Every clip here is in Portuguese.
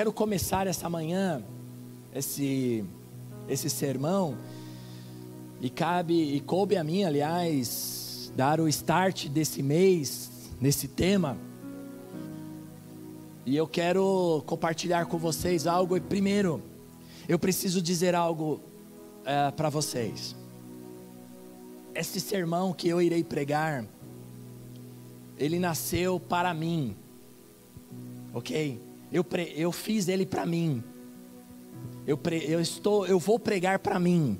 Quero começar essa manhã esse esse sermão e cabe e coube a mim, aliás, dar o start desse mês nesse tema. E eu quero compartilhar com vocês algo. E primeiro, eu preciso dizer algo é, para vocês. Esse sermão que eu irei pregar, ele nasceu para mim, ok? Eu, pre, eu fiz ele para mim. Eu, pre, eu estou, eu vou pregar para mim.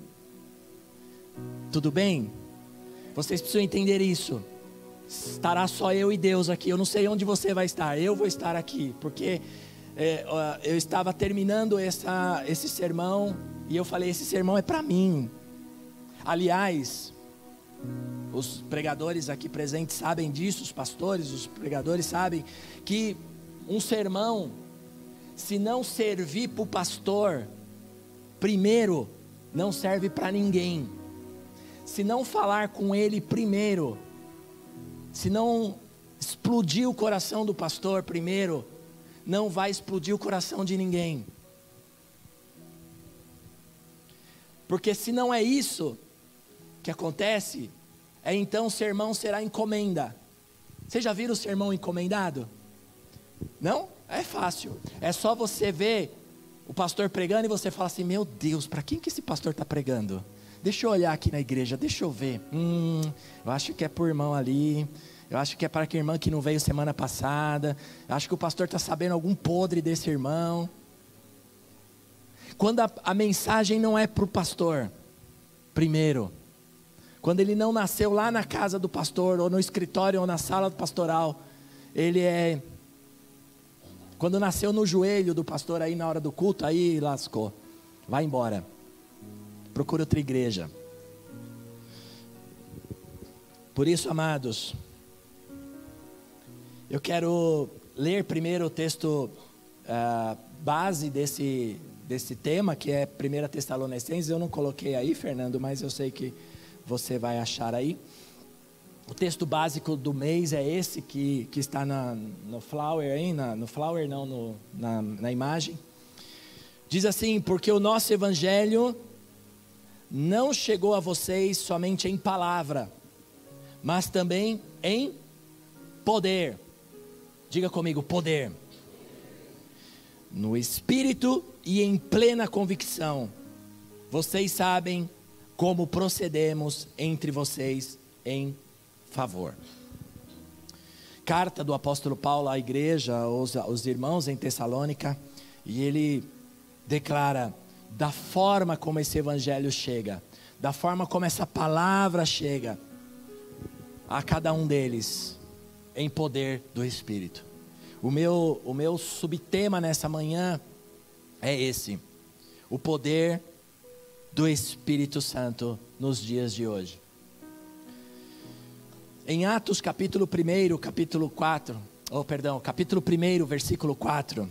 Tudo bem? Vocês precisam entender isso. Estará só eu e Deus aqui. Eu não sei onde você vai estar. Eu vou estar aqui, porque é, eu estava terminando essa, esse sermão e eu falei: esse sermão é para mim. Aliás, os pregadores aqui presentes sabem disso, os pastores, os pregadores sabem que um sermão se não servir para o pastor, primeiro, não serve para ninguém. Se não falar com ele primeiro, se não explodir o coração do pastor primeiro, não vai explodir o coração de ninguém. Porque se não é isso que acontece, é então o sermão será encomenda. Vocês já viram o sermão encomendado? Não? É fácil. É só você ver o pastor pregando e você fala assim: Meu Deus, para quem que esse pastor está pregando? Deixa eu olhar aqui na igreja, deixa eu ver. Hum, eu acho que é por irmão ali. Eu acho que é para aquele irmão que não veio semana passada. Eu acho que o pastor está sabendo algum podre desse irmão. Quando a, a mensagem não é para o pastor, primeiro. Quando ele não nasceu lá na casa do pastor, ou no escritório, ou na sala pastoral, ele é quando nasceu no joelho do pastor aí na hora do culto, aí lascou. Vai embora. Procura outra igreja. Por isso, amados, eu quero ler primeiro o texto uh, base desse, desse tema, que é 1 Tessalonicenses. Eu não coloquei aí, Fernando, mas eu sei que você vai achar aí. O texto básico do mês é esse que, que está na, no flower aí, na, no flower não, no, na, na imagem. Diz assim: porque o nosso evangelho não chegou a vocês somente em palavra, mas também em poder. Diga comigo, poder. No espírito e em plena convicção. Vocês sabem como procedemos entre vocês em favor. Carta do apóstolo Paulo à igreja, aos, aos irmãos em Tessalônica, e ele declara da forma como esse evangelho chega, da forma como essa palavra chega a cada um deles, em poder do Espírito. O meu, o meu subtema nessa manhã é esse: o poder do Espírito Santo nos dias de hoje. Em Atos capítulo 1, capítulo 4, oh perdão, capítulo 1, versículo 4.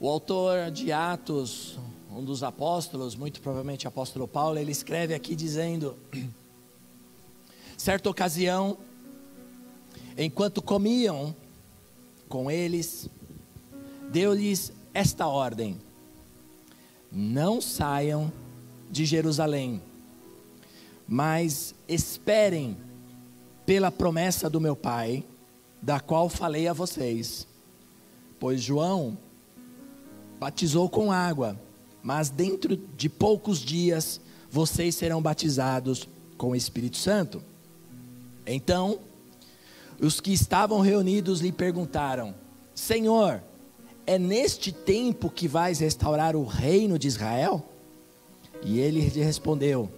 O autor de Atos, um dos apóstolos, muito provavelmente o apóstolo Paulo, ele escreve aqui dizendo: certa ocasião, enquanto comiam com eles, deu-lhes esta ordem: não saiam de Jerusalém, mas esperem pela promessa do meu Pai, da qual falei a vocês. Pois João batizou com água, mas dentro de poucos dias vocês serão batizados com o Espírito Santo. Então, os que estavam reunidos lhe perguntaram: Senhor, é neste tempo que vais restaurar o reino de Israel? E ele lhe respondeu: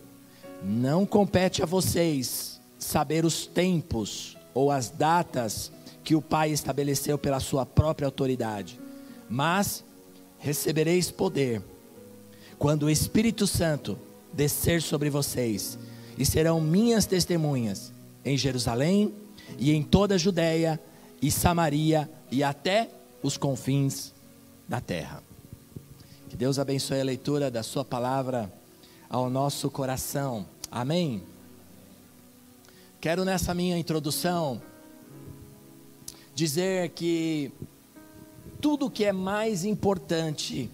Não compete a vocês saber os tempos ou as datas que o Pai estabeleceu pela sua própria autoridade, mas recebereis poder quando o Espírito Santo descer sobre vocês, e serão minhas testemunhas em Jerusalém e em toda a Judéia e Samaria e até os confins da terra. Que Deus abençoe a leitura da Sua palavra ao nosso coração. Amém. Quero nessa minha introdução dizer que tudo que é mais importante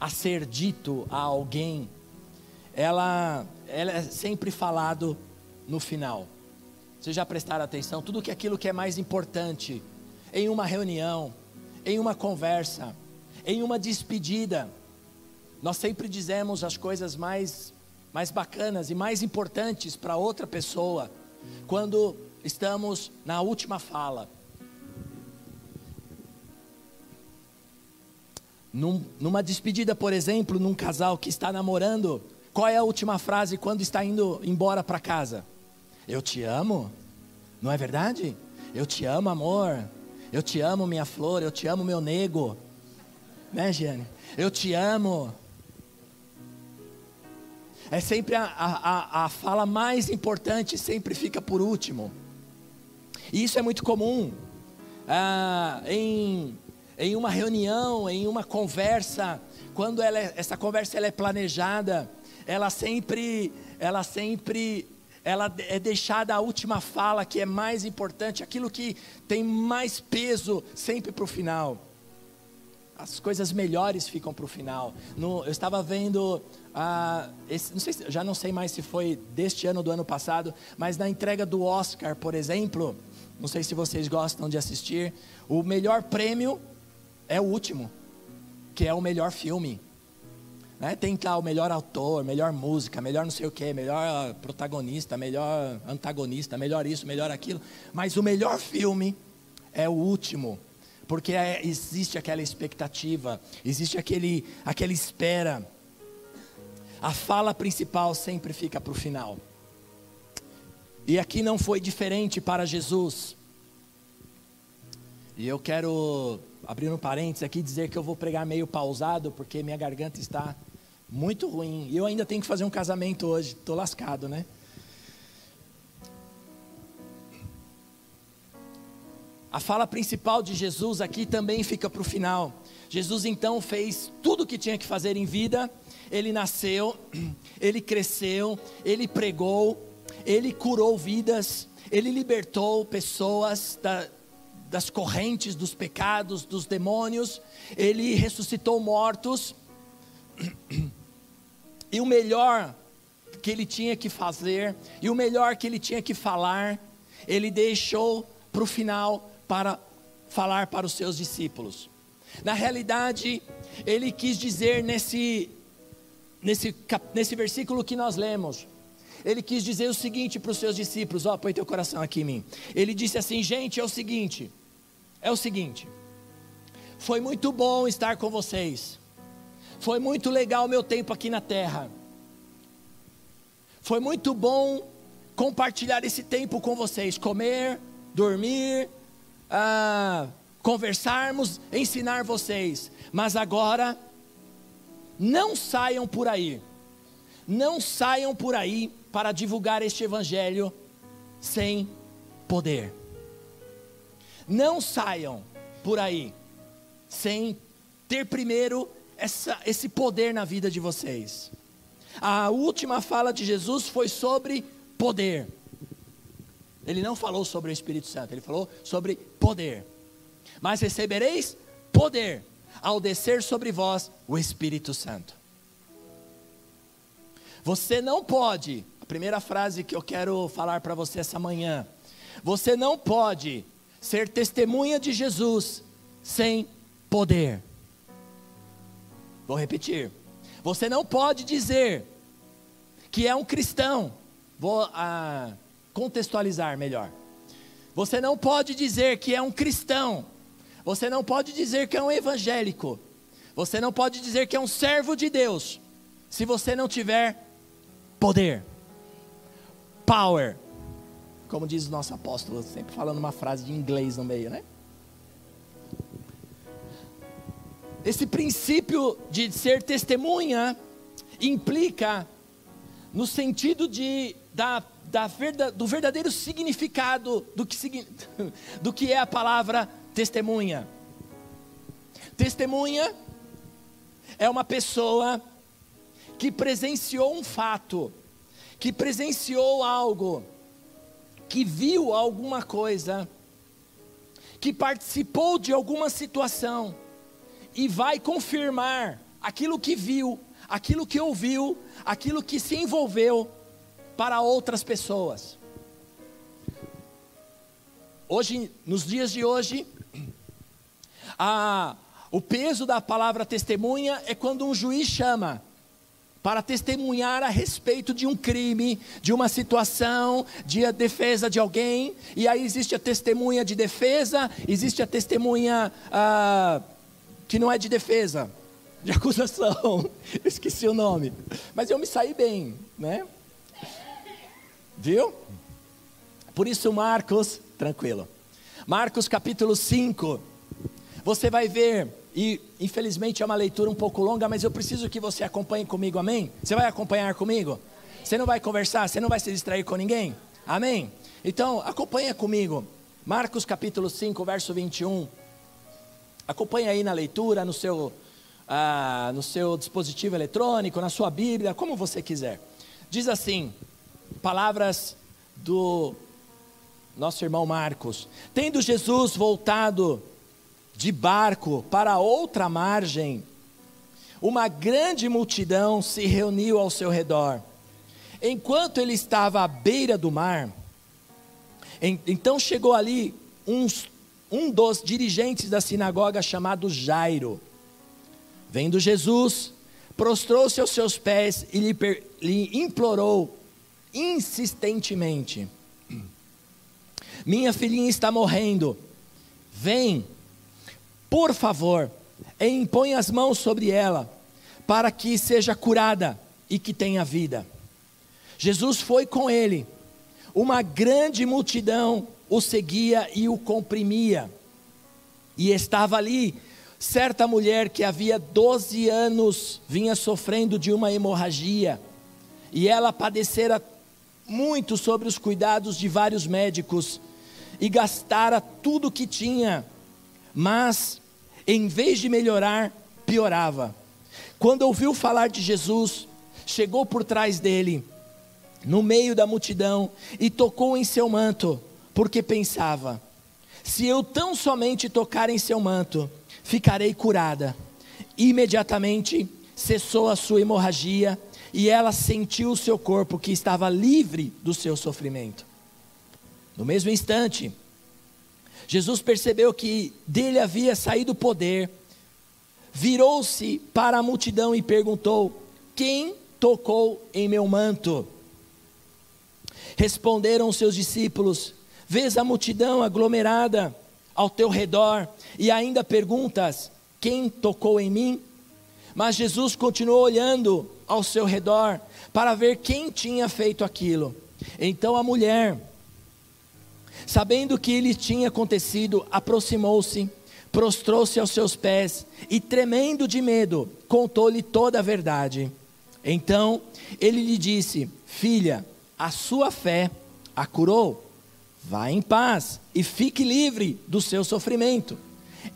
a ser dito a alguém, ela, ela é sempre falado no final. Vocês já prestaram atenção? Tudo que aquilo que é mais importante em uma reunião, em uma conversa, em uma despedida, nós sempre dizemos as coisas mais mais bacanas e mais importantes para outra pessoa quando estamos na última fala. Num, numa despedida, por exemplo, num casal que está namorando, qual é a última frase quando está indo embora para casa? Eu te amo, não é verdade? Eu te amo, amor. Eu te amo, minha flor. Eu te amo, meu nego. Né, Giane? Eu te amo. É sempre a, a, a fala mais importante, sempre fica por último. E isso é muito comum. Ah, em em uma reunião, em uma conversa, quando ela é, essa conversa ela é planejada, ela sempre, ela sempre, ela é deixada a última fala que é mais importante, aquilo que tem mais peso sempre para o final. As coisas melhores ficam para o final. No, eu estava vendo, ah, esse, não sei, já não sei mais se foi deste ano ou do ano passado, mas na entrega do Oscar, por exemplo, não sei se vocês gostam de assistir, o melhor prêmio é o último, que é o melhor filme. Né? Tem lá o melhor autor, melhor música, melhor não sei o que, melhor protagonista, melhor antagonista, melhor isso, melhor aquilo. Mas o melhor filme é o último, porque é, existe aquela expectativa, existe aquele, aquela espera. A fala principal sempre fica para o final. E aqui não foi diferente para Jesus. E eu quero abrir um parênteses aqui dizer que eu vou pregar meio pausado, porque minha garganta está muito ruim. E eu ainda tenho que fazer um casamento hoje, estou lascado, né? A fala principal de Jesus aqui também fica para o final. Jesus então fez tudo o que tinha que fazer em vida. Ele nasceu, ele cresceu, ele pregou, ele curou vidas, ele libertou pessoas da, das correntes dos pecados, dos demônios, ele ressuscitou mortos. E o melhor que ele tinha que fazer, e o melhor que ele tinha que falar, ele deixou para o final para falar para os seus discípulos. Na realidade, ele quis dizer nesse, nesse, nesse versículo que nós lemos, ele quis dizer o seguinte para os seus discípulos: Ó, põe teu coração aqui em mim. Ele disse assim: Gente, é o seguinte, é o seguinte, foi muito bom estar com vocês, foi muito legal o meu tempo aqui na terra, foi muito bom compartilhar esse tempo com vocês, comer, dormir, ah, conversarmos, ensinar vocês, mas agora, não saiam por aí, não saiam por aí para divulgar este evangelho sem poder. Não saiam por aí sem ter primeiro essa, esse poder na vida de vocês. A última fala de Jesus foi sobre poder. Ele não falou sobre o Espírito Santo, ele falou sobre poder. Mas recebereis poder ao descer sobre vós o Espírito Santo. Você não pode, a primeira frase que eu quero falar para você essa manhã, você não pode ser testemunha de Jesus sem poder. Vou repetir. Você não pode dizer que é um cristão. Vou ah, contextualizar melhor. Você não pode dizer que é um cristão, Você não pode dizer que é um evangélico. Você não pode dizer que é um servo de Deus. Se você não tiver poder. Power. Como diz o nosso apóstolo, sempre falando uma frase de inglês no meio, né? Esse princípio de ser testemunha implica no sentido de, da, da do verdadeiro significado do que, do que é a palavra testemunha. Testemunha é uma pessoa que presenciou um fato, que presenciou algo, que viu alguma coisa, que participou de alguma situação e vai confirmar aquilo que viu, aquilo que ouviu, aquilo que se envolveu para outras pessoas. Hoje, nos dias de hoje, a, o peso da palavra testemunha é quando um juiz chama para testemunhar a respeito de um crime, de uma situação, de a defesa de alguém, e aí existe a testemunha de defesa, existe a testemunha. Ah, que não é de defesa, de acusação. esqueci o nome. Mas eu me saí bem, né? Viu? Por isso, Marcos, tranquilo. Marcos capítulo 5. Você vai ver, e infelizmente é uma leitura um pouco longa, mas eu preciso que você acompanhe comigo, amém? Você vai acompanhar comigo? Você não vai conversar, você não vai se distrair com ninguém? Amém? Então, acompanha comigo. Marcos capítulo 5, verso 21. Acompanhe aí na leitura, no seu, ah, no seu dispositivo eletrônico, na sua Bíblia, como você quiser. Diz assim, palavras do nosso irmão Marcos: Tendo Jesus voltado de barco para outra margem, uma grande multidão se reuniu ao seu redor. Enquanto ele estava à beira do mar, então chegou ali uns um dos dirigentes da sinagoga chamado Jairo. Vendo Jesus, prostrou-se aos seus pés e lhe, lhe implorou insistentemente: Minha filhinha está morrendo. Vem, por favor, e impõe as mãos sobre ela, para que seja curada e que tenha vida. Jesus foi com ele. Uma grande multidão o seguia e o comprimia. E estava ali certa mulher que havia 12 anos vinha sofrendo de uma hemorragia, e ela padecera muito sobre os cuidados de vários médicos e gastara tudo o que tinha, mas em vez de melhorar, piorava. Quando ouviu falar de Jesus, chegou por trás dele, no meio da multidão, e tocou em seu manto porque pensava: se eu tão somente tocar em seu manto, ficarei curada. Imediatamente cessou a sua hemorragia e ela sentiu o seu corpo que estava livre do seu sofrimento. No mesmo instante, Jesus percebeu que dele havia saído poder, virou-se para a multidão e perguntou: Quem tocou em meu manto? Responderam seus discípulos: vês a multidão aglomerada ao teu redor e ainda perguntas: quem tocou em mim? Mas Jesus continuou olhando ao seu redor para ver quem tinha feito aquilo. Então a mulher, sabendo que lhe tinha acontecido, aproximou-se, prostrou-se aos seus pés e, tremendo de medo, contou-lhe toda a verdade. Então ele lhe disse: Filha, a sua fé a curou Vá em paz e fique livre do seu sofrimento.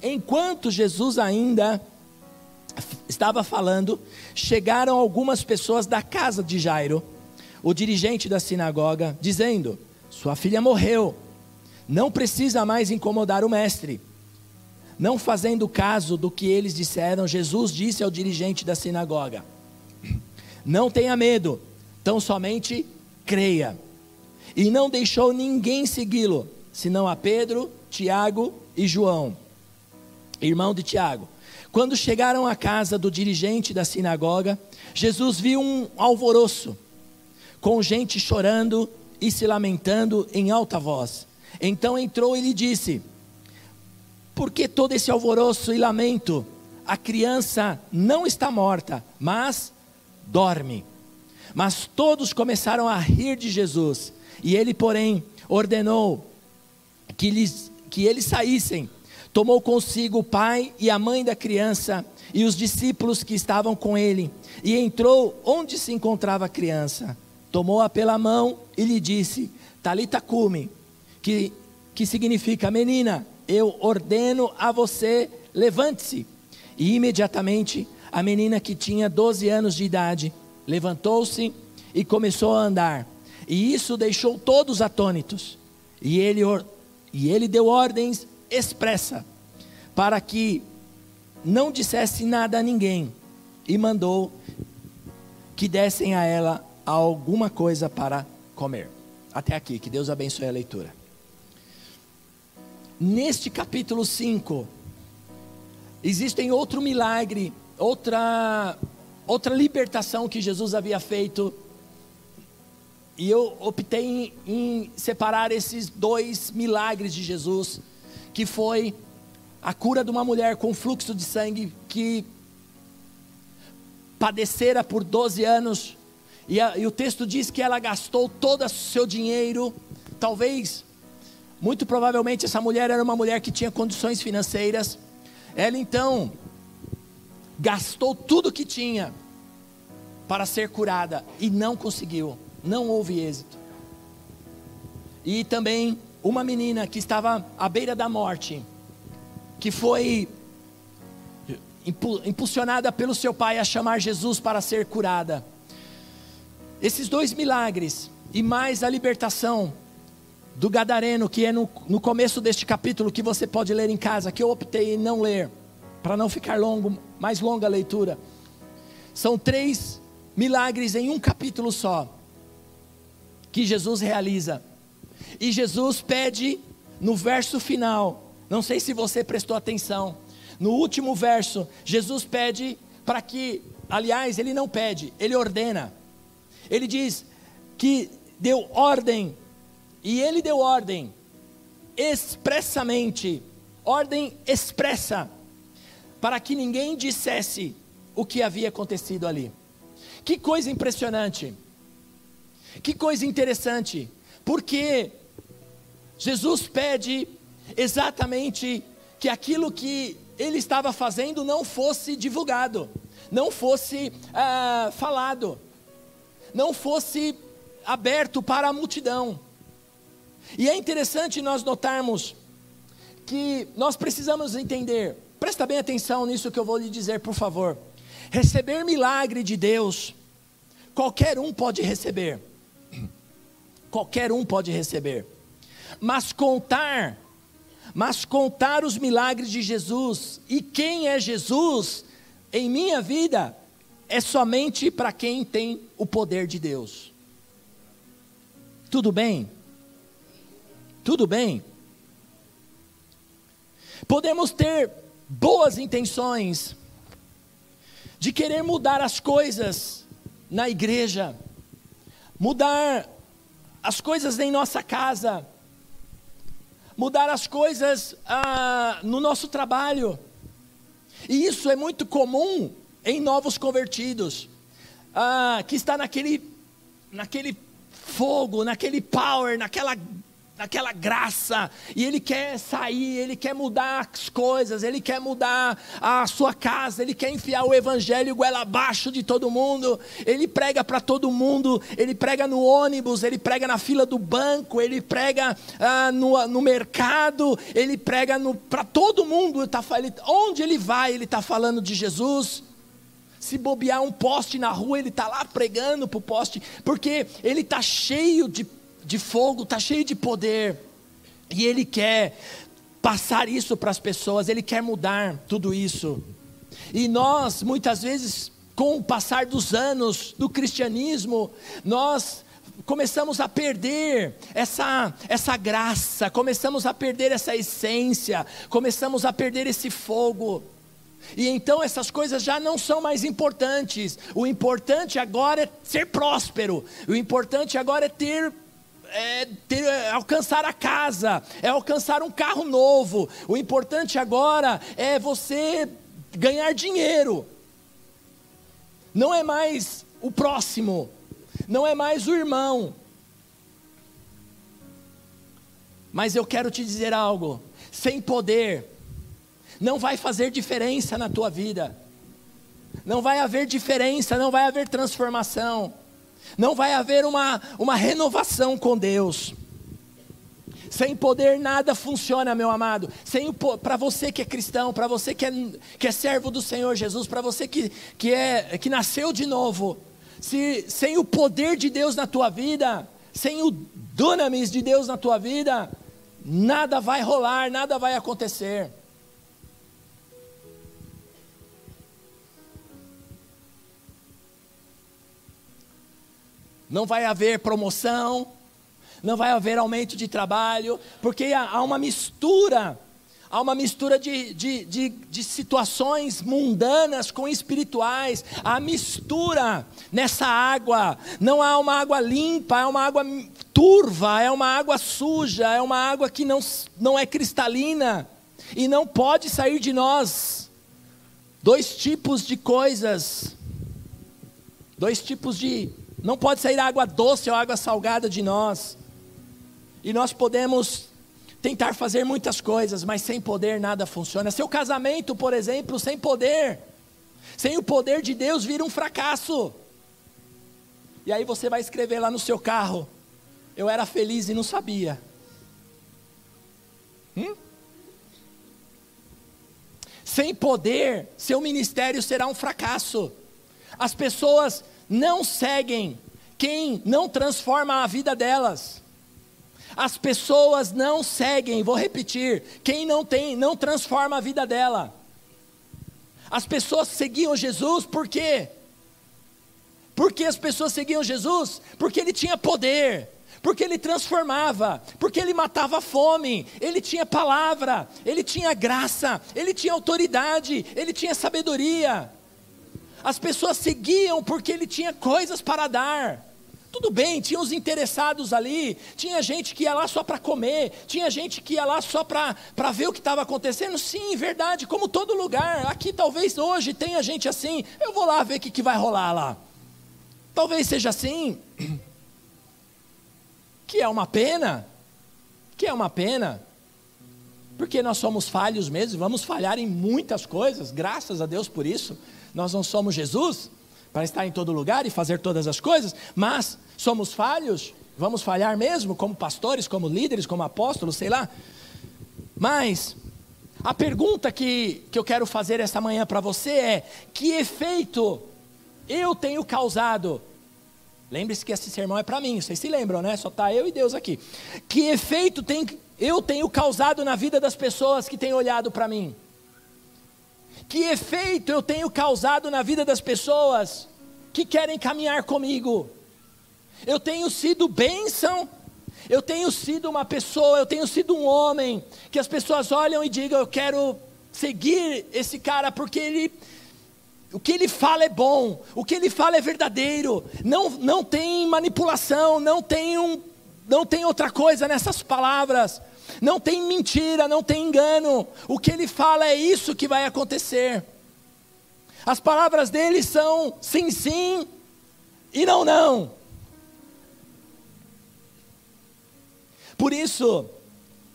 Enquanto Jesus ainda estava falando, chegaram algumas pessoas da casa de Jairo, o dirigente da sinagoga, dizendo: Sua filha morreu, não precisa mais incomodar o mestre. Não fazendo caso do que eles disseram, Jesus disse ao dirigente da sinagoga: Não tenha medo, tão somente creia e não deixou ninguém segui-lo, senão a Pedro, Tiago e João, irmão de Tiago. Quando chegaram à casa do dirigente da sinagoga, Jesus viu um alvoroço, com gente chorando e se lamentando em alta voz. Então entrou e lhe disse: Por que todo esse alvoroço e lamento? A criança não está morta, mas dorme. Mas todos começaram a rir de Jesus. E ele, porém, ordenou que, lhes, que eles saíssem. Tomou consigo o pai e a mãe da criança e os discípulos que estavam com ele. E entrou onde se encontrava a criança. Tomou-a pela mão e lhe disse: Talita cume, que, que significa menina, eu ordeno a você, levante-se. E imediatamente a menina que tinha 12 anos de idade levantou-se e começou a andar. E isso deixou todos atônitos. E ele, e ele deu ordens expressa para que não dissesse nada a ninguém e mandou que dessem a ela alguma coisa para comer. Até aqui, que Deus abençoe a leitura. Neste capítulo 5, existem outro milagre, outra outra libertação que Jesus havia feito. E eu optei em, em separar esses dois milagres de Jesus, que foi a cura de uma mulher com fluxo de sangue que padecera por 12 anos, e, a, e, o texto diz que ela gastou todo o seu dinheiro, talvez, muito provavelmente essa mulher era uma mulher que tinha condições financeiras, ela então gastou tudo que tinha para ser curada e não conseguiu, não houve êxito. E também uma menina que estava à beira da morte, que foi impulsionada pelo seu pai a chamar Jesus para ser curada. Esses dois milagres e mais a libertação do Gadareno, que é no, no começo deste capítulo, que você pode ler em casa, que eu optei em não ler, para não ficar longo, mais longa a leitura. São três milagres em um capítulo só, que Jesus realiza. E Jesus pede no verso final, não sei se você prestou atenção, no último verso, Jesus pede para que, aliás, ele não pede, ele ordena. Ele diz que deu ordem, e ele deu ordem expressamente, ordem expressa, para que ninguém dissesse o que havia acontecido ali. Que coisa impressionante, que coisa interessante, porque Jesus pede exatamente que aquilo que ele estava fazendo não fosse divulgado, não fosse ah, falado, não fosse aberto para a multidão. E é interessante nós notarmos que nós precisamos entender, presta bem atenção nisso que eu vou lhe dizer, por favor. Receber milagre de Deus, qualquer um pode receber, qualquer um pode receber, mas contar mas contar os milagres de Jesus e quem é Jesus em minha vida é somente para quem tem o poder de Deus. Tudo bem? Tudo bem? Podemos ter boas intenções de querer mudar as coisas na igreja, mudar as coisas em nossa casa, mudar as coisas ah, no nosso trabalho. E isso é muito comum em novos convertidos, ah, que está naquele, naquele fogo, naquele power, naquela naquela graça, e ele quer sair, ele quer mudar as coisas, ele quer mudar a sua casa, ele quer enfiar o evangelho goela abaixo de todo mundo, ele prega para todo mundo, ele prega no ônibus, ele prega na fila do banco, ele prega ah, no, no mercado, ele prega para todo mundo, tá, ele, onde ele vai, ele está falando de Jesus. Se bobear um poste na rua, ele está lá pregando para o poste, porque ele está cheio de de fogo, está cheio de poder. E Ele quer passar isso para as pessoas, Ele quer mudar tudo isso. E nós, muitas vezes, com o passar dos anos do cristianismo, nós começamos a perder essa, essa graça, começamos a perder essa essência, começamos a perder esse fogo. E então essas coisas já não são mais importantes. O importante agora é ser próspero. O importante agora é ter é, ter, é alcançar a casa, é alcançar um carro novo. O importante agora é você ganhar dinheiro. Não é mais o próximo, não é mais o irmão. Mas eu quero te dizer algo: sem poder, não vai fazer diferença na tua vida, não vai haver diferença, não vai haver transformação, não vai haver uma, uma renovação com Deus. Sem poder nada funciona, meu amado. Sem para você que é cristão, para você que é, que é servo do Senhor Jesus, para você que, que é que nasceu de novo, se sem o poder de Deus na tua vida, sem o dunamis de Deus na tua vida, nada vai rolar, nada vai acontecer. Não vai haver promoção, não vai haver aumento de trabalho, porque há uma mistura, há uma mistura de, de, de, de situações mundanas com espirituais, há mistura nessa água, não há uma água limpa, é uma água turva, é uma água suja, é uma água que não, não é cristalina e não pode sair de nós. Dois tipos de coisas, dois tipos de. Não pode sair água doce ou água salgada de nós. E nós podemos tentar fazer muitas coisas, mas sem poder nada funciona. Seu casamento, por exemplo, sem poder, sem o poder de Deus, vira um fracasso. E aí você vai escrever lá no seu carro: Eu era feliz e não sabia. Hum? Sem poder, seu ministério será um fracasso. As pessoas não seguem quem não transforma a vida delas. As pessoas não seguem, vou repetir, quem não tem, não transforma a vida dela. As pessoas seguiam Jesus por quê? Porque as pessoas seguiam Jesus? Porque ele tinha poder, porque ele transformava, porque ele matava a fome, ele tinha palavra, ele tinha graça, ele tinha autoridade, ele tinha sabedoria. As pessoas seguiam porque ele tinha coisas para dar. Tudo bem, tinha os interessados ali, tinha gente que ia lá só para comer, tinha gente que ia lá só para ver o que estava acontecendo. Sim, verdade, como todo lugar. Aqui talvez hoje tenha gente assim. Eu vou lá ver o que, que vai rolar lá. Talvez seja assim. Que é uma pena. Que é uma pena. Porque nós somos falhos mesmo, vamos falhar em muitas coisas, graças a Deus por isso. Nós não somos Jesus para estar em todo lugar e fazer todas as coisas, mas somos falhos, vamos falhar mesmo, como pastores, como líderes, como apóstolos, sei lá. Mas a pergunta que, que eu quero fazer esta manhã para você é: que efeito eu tenho causado? Lembre-se que esse sermão é para mim, vocês se lembram, né? Só está eu e Deus aqui. Que efeito tem, eu tenho causado na vida das pessoas que têm olhado para mim? Que efeito eu tenho causado na vida das pessoas que querem caminhar comigo? Eu tenho sido bênção, eu tenho sido uma pessoa, eu tenho sido um homem que as pessoas olham e digam: Eu quero seguir esse cara porque ele. O que ele fala é bom, o que ele fala é verdadeiro, não, não tem manipulação, não tem, um, não tem outra coisa nessas palavras. Não tem mentira, não tem engano. O que ele fala é isso que vai acontecer. As palavras dele são sim, sim e não, não. Por isso,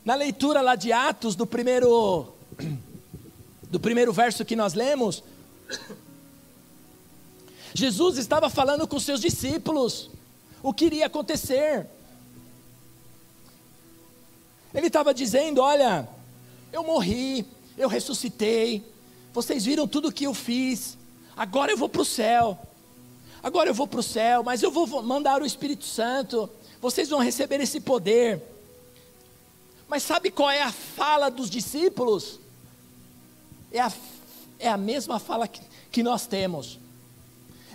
na leitura lá de Atos, do primeiro, do primeiro verso que nós lemos, Jesus estava falando com seus discípulos o que iria acontecer. Ele estava dizendo: Olha, eu morri, eu ressuscitei, vocês viram tudo o que eu fiz, agora eu vou para o céu, agora eu vou para o céu, mas eu vou mandar o Espírito Santo, vocês vão receber esse poder. Mas sabe qual é a fala dos discípulos? É a, é a mesma fala que, que nós temos.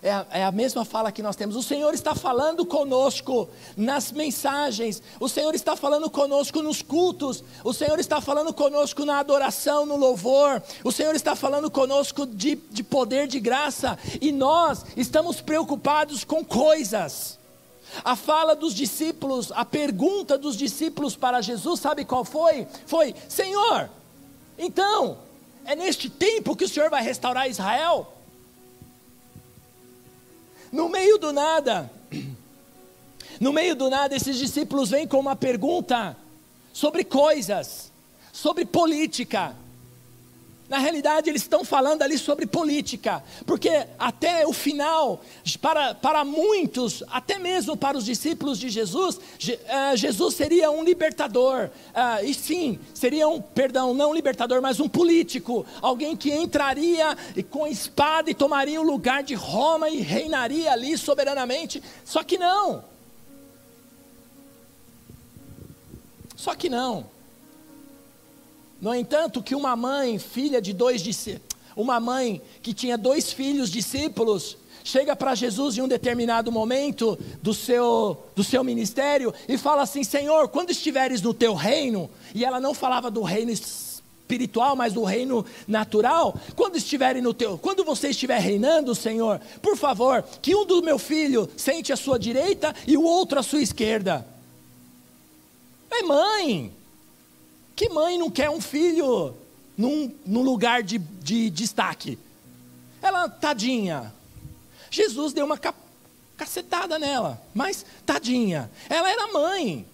É a, é a, mesma fala que nós temos. O Senhor está falando conosco nas mensagens, o Senhor está falando conosco nos cultos, o Senhor está falando conosco na adoração, no louvor, o Senhor está falando conosco de, de poder, de graça, e nós estamos preocupados com coisas. A fala dos discípulos, a pergunta dos discípulos para Jesus, sabe qual foi? Foi: Senhor, então, é neste tempo que o Senhor vai restaurar Israel? No meio do nada, no meio do nada, esses discípulos vêm com uma pergunta sobre coisas, sobre política. Na realidade, eles estão falando ali sobre política, porque até o final, para, para muitos, até mesmo para os discípulos de Jesus, uh, Jesus seria um libertador, uh, e sim, seria um, perdão, não um libertador, mas um político, alguém que entraria com espada e tomaria o lugar de Roma e reinaria ali soberanamente, só que não. Só que não. No entanto, que uma mãe, filha de dois discípulos, uma mãe que tinha dois filhos discípulos, chega para Jesus em um determinado momento do seu, do seu ministério e fala assim: Senhor, quando estiveres no teu reino, e ela não falava do reino espiritual, mas do reino natural, quando estiverem no teu, quando você estiver reinando, Senhor, por favor, que um do meu filho sente à sua direita e o outro à sua esquerda. É mãe, que mãe não quer um filho num, num lugar de, de destaque? Ela, tadinha. Jesus deu uma cacetada nela, mas tadinha. Ela era mãe.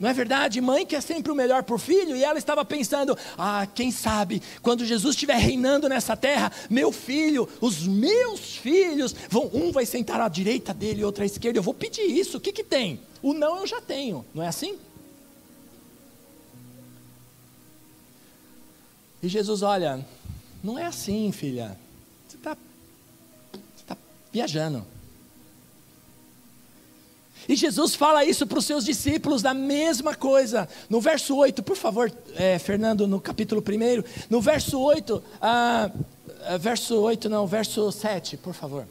Não é verdade? Mãe quer sempre o melhor para o filho, e ela estava pensando: ah, quem sabe, quando Jesus estiver reinando nessa terra, meu filho, os meus filhos, vão, um vai sentar à direita dele outro à esquerda, eu vou pedir isso, o que, que tem? O não eu já tenho, não é assim? E Jesus, olha, não é assim, filha. Você está tá viajando. E Jesus fala isso para os seus discípulos, da mesma coisa. No verso 8, por favor, é, Fernando, no capítulo 1, no verso 8, ah, verso 8 não, verso 7, por favor.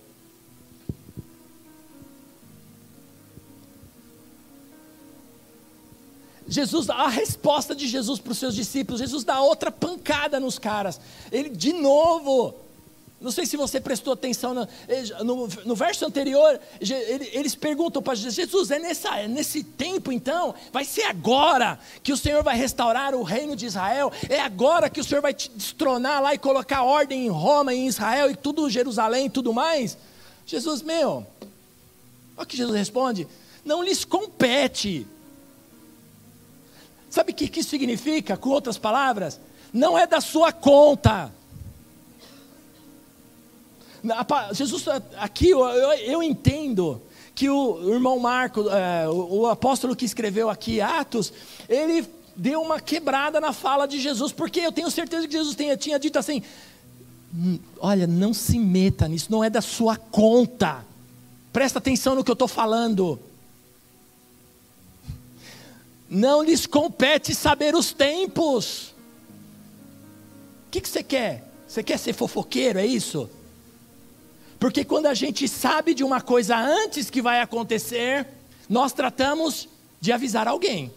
Jesus, a resposta de Jesus para os seus discípulos, Jesus dá outra pancada nos caras. Ele, de novo, não sei se você prestou atenção no, no, no verso anterior, eles perguntam para Jesus: Jesus, é, nessa, é nesse tempo então? Vai ser agora que o Senhor vai restaurar o reino de Israel? É agora que o Senhor vai te destronar lá e colocar ordem em Roma, em Israel e tudo Jerusalém e tudo mais? Jesus, meu, olha o que Jesus responde: não lhes compete Sabe o que, isso significa, com outras palavras? Não é da sua conta. Jesus, aqui eu, entendo que o irmão Marco, é, o, apóstolo que escreveu aqui Atos, ele deu uma quebrada na fala de Jesus, porque eu tenho certeza que Jesus tinha dito assim: hum, olha, não se meta nisso, não é da sua conta. Presta atenção no que eu estou falando. Não lhes compete saber os tempos. O que, que você quer? Você quer ser fofoqueiro, é isso? Porque quando a gente sabe de uma coisa antes que vai acontecer, nós tratamos de avisar alguém.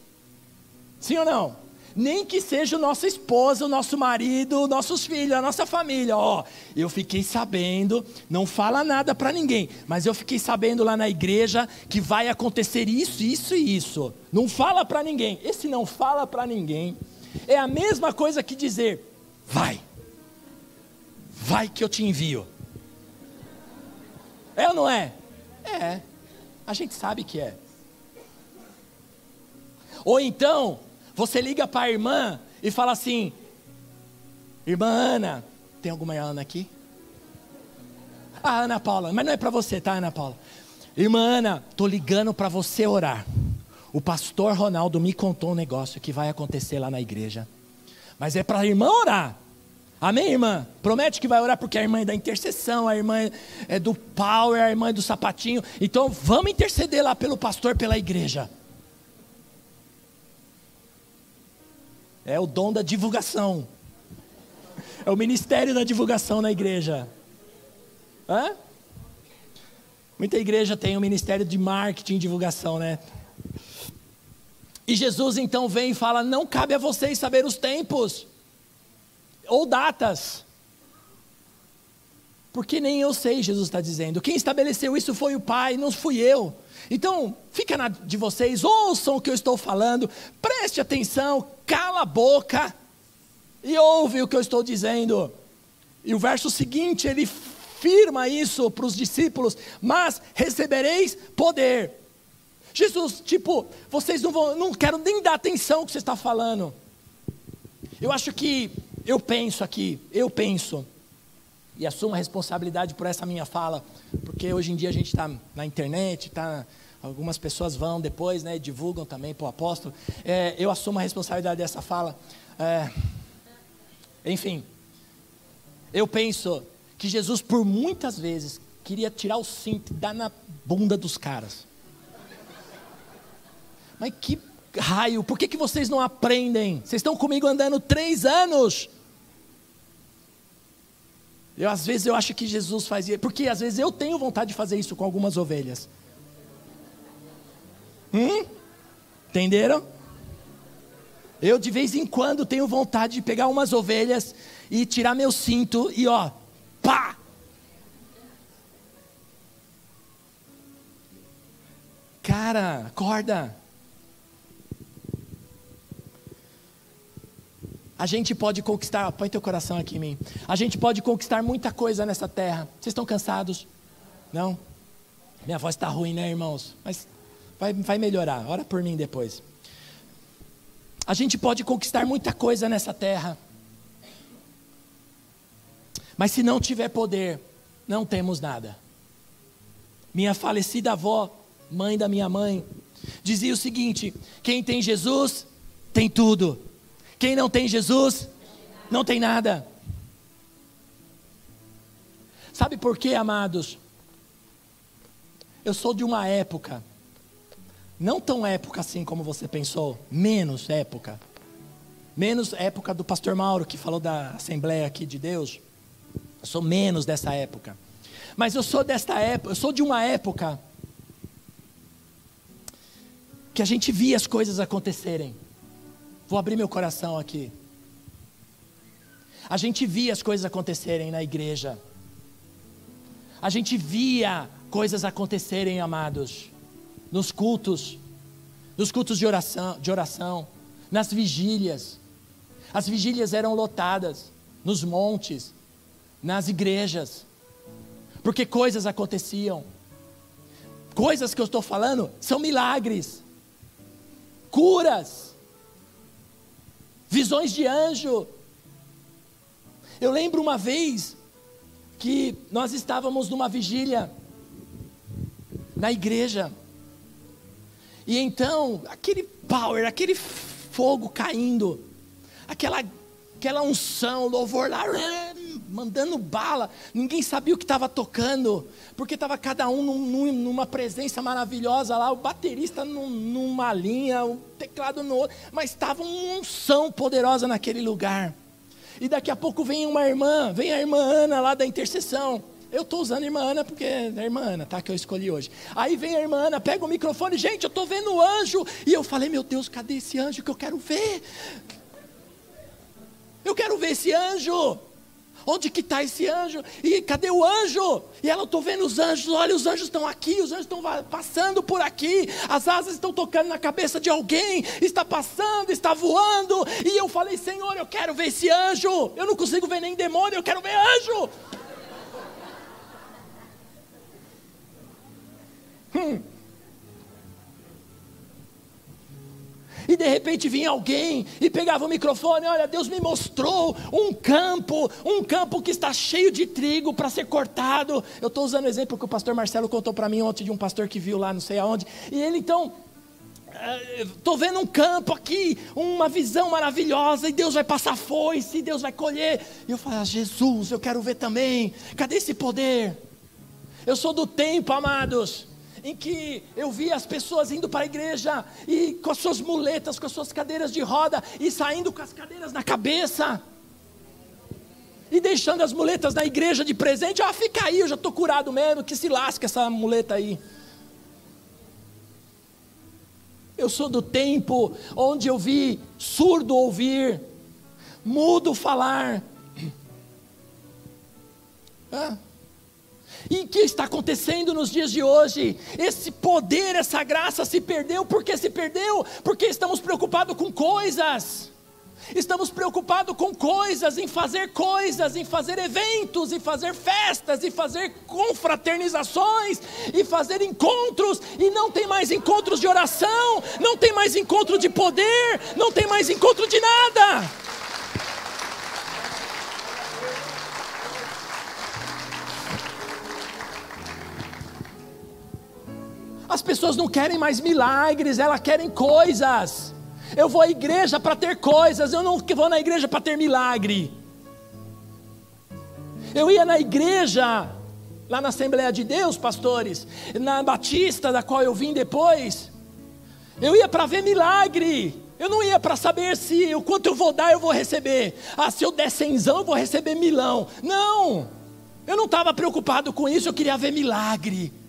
Sim ou não? Nem que seja o nossa esposa, o nosso marido, nossos filhos, a nossa família. Ó, oh, eu fiquei sabendo, não fala nada para ninguém, mas eu fiquei sabendo lá na igreja que vai acontecer isso, isso e isso. Não fala para ninguém. Esse não fala para ninguém é a mesma coisa que dizer: vai, vai que eu te envio. É ou não é? É. A gente sabe que é. Ou então, você liga para a irmã e fala assim: Irmã Ana, tem alguma Ana aqui? Ah, Ana Paula, mas não é para você, tá, Ana Paula? Irmã Ana, tô ligando para você orar. O pastor Ronaldo me contou um negócio que vai acontecer lá na igreja. Mas é para a irmã orar. Amém, irmã? Promete que vai orar porque a irmã é da intercessão, a irmã é do power, a irmã é do sapatinho. Então vamos interceder lá pelo pastor, pela igreja. É o dom da divulgação. É o ministério da divulgação na igreja. Hã? Muita igreja tem o um ministério de marketing e divulgação, né? E Jesus então vem e fala: Não cabe a vocês saber os tempos ou datas. Porque nem eu sei, Jesus está dizendo. Quem estabeleceu isso foi o Pai, não fui eu. Então, fica na de vocês, ouçam o que eu estou falando, preste atenção, cala a boca e ouve o que eu estou dizendo. E o verso seguinte, ele firma isso para os discípulos: Mas recebereis poder. Jesus, tipo, vocês não vão, não quero nem dar atenção ao que você está falando. Eu acho que, eu penso aqui, eu penso, e assumo a responsabilidade por essa minha fala, porque hoje em dia a gente está na internet, tá, algumas pessoas vão depois, né, divulgam também para o apóstolo. É, eu assumo a responsabilidade dessa fala. É, enfim, eu penso que Jesus, por muitas vezes, queria tirar o cinto e dar na bunda dos caras. Mas que raio, por que, que vocês não aprendem? Vocês estão comigo andando três anos. Eu, às vezes eu acho que Jesus fazia, porque às vezes eu tenho vontade de fazer isso com algumas ovelhas. Hum? Entenderam? Eu de vez em quando tenho vontade de pegar umas ovelhas e tirar meu cinto e ó, pá! Cara, acorda. A gente pode conquistar, põe teu coração aqui em mim. A gente pode conquistar muita coisa nessa terra. Vocês estão cansados? Não? Minha voz está ruim, né, irmãos? Mas vai, vai melhorar. Ora por mim depois. A gente pode conquistar muita coisa nessa terra. Mas se não tiver poder, não temos nada. Minha falecida avó, mãe da minha mãe, dizia o seguinte: quem tem Jesus, tem tudo. Quem não tem Jesus, não tem nada. Sabe por quê, amados? Eu sou de uma época, não tão época assim como você pensou, menos época. Menos época do pastor Mauro, que falou da Assembleia aqui de Deus. Eu sou menos dessa época. Mas eu sou desta época, eu sou de uma época que a gente via as coisas acontecerem. Vou abrir meu coração aqui. A gente via as coisas acontecerem na igreja. A gente via coisas acontecerem, amados, nos cultos, nos cultos de oração, de oração, nas vigílias. As vigílias eram lotadas nos montes, nas igrejas, porque coisas aconteciam. Coisas que eu estou falando são milagres, curas, visões de anjo. Eu lembro uma vez que nós estávamos numa vigília na igreja. E então, aquele power, aquele fogo caindo, aquela, aquela unção, louvor lá, mandando bala, ninguém sabia o que estava tocando, porque estava cada um num, numa presença maravilhosa lá, o baterista num, numa linha, o teclado no outro, mas estava uma unção poderosa naquele lugar. E daqui a pouco vem uma irmã, vem a irmã Ana lá da intercessão. Eu estou usando a irmã Ana porque é a irmã Ana, tá? Que eu escolhi hoje. Aí vem a irmã Ana, pega o microfone, gente, eu estou vendo o anjo. E eu falei, meu Deus, cadê esse anjo que eu quero ver? Eu quero ver esse anjo. Onde que está esse anjo? E cadê o anjo? E ela, estou vendo os anjos, olha, os anjos estão aqui, os anjos estão passando por aqui, as asas estão tocando na cabeça de alguém, está passando, está voando. E eu falei, Senhor, eu quero ver esse anjo. Eu não consigo ver nem demônio, eu quero ver anjo. Hum. E de repente vinha alguém e pegava o microfone, olha, Deus me mostrou um campo, um campo que está cheio de trigo para ser cortado. Eu estou usando o exemplo que o pastor Marcelo contou para mim ontem de um pastor que viu lá, não sei aonde. E ele então estou eh, vendo um campo aqui, uma visão maravilhosa, e Deus vai passar foice, e Deus vai colher. E eu falo, ah, Jesus, eu quero ver também, cadê esse poder? Eu sou do tempo, amados, em que eu via as pessoas indo para a igreja e com as suas muletas, com as suas cadeiras de roda e saindo com as cadeiras na cabeça. E deixando as muletas na igreja de presente, ah, fica aí, eu já estou curado mesmo, que se lasca essa muleta aí. Eu sou do tempo onde eu vi surdo ouvir, mudo falar. Ah, E o que está acontecendo nos dias de hoje? Esse poder, essa graça se perdeu. Por que se perdeu? Porque estamos preocupados com coisas. Estamos preocupados com coisas, em fazer coisas, em fazer eventos, em fazer festas, em fazer confraternizações, e fazer encontros, e não tem mais encontros de oração, não tem mais encontro de poder, não tem mais encontro de nada. Pessoas não querem mais milagres, elas querem coisas. Eu vou à igreja para ter coisas, eu não vou na igreja para ter milagre. Eu ia na igreja, lá na Assembleia de Deus, pastores, na Batista, da qual eu vim depois. Eu ia para ver milagre. Eu não ia para saber se o quanto eu vou dar, eu vou receber. Ah, se eu der cenzão, eu vou receber milão. Não. Eu não estava preocupado com isso, eu queria ver milagre.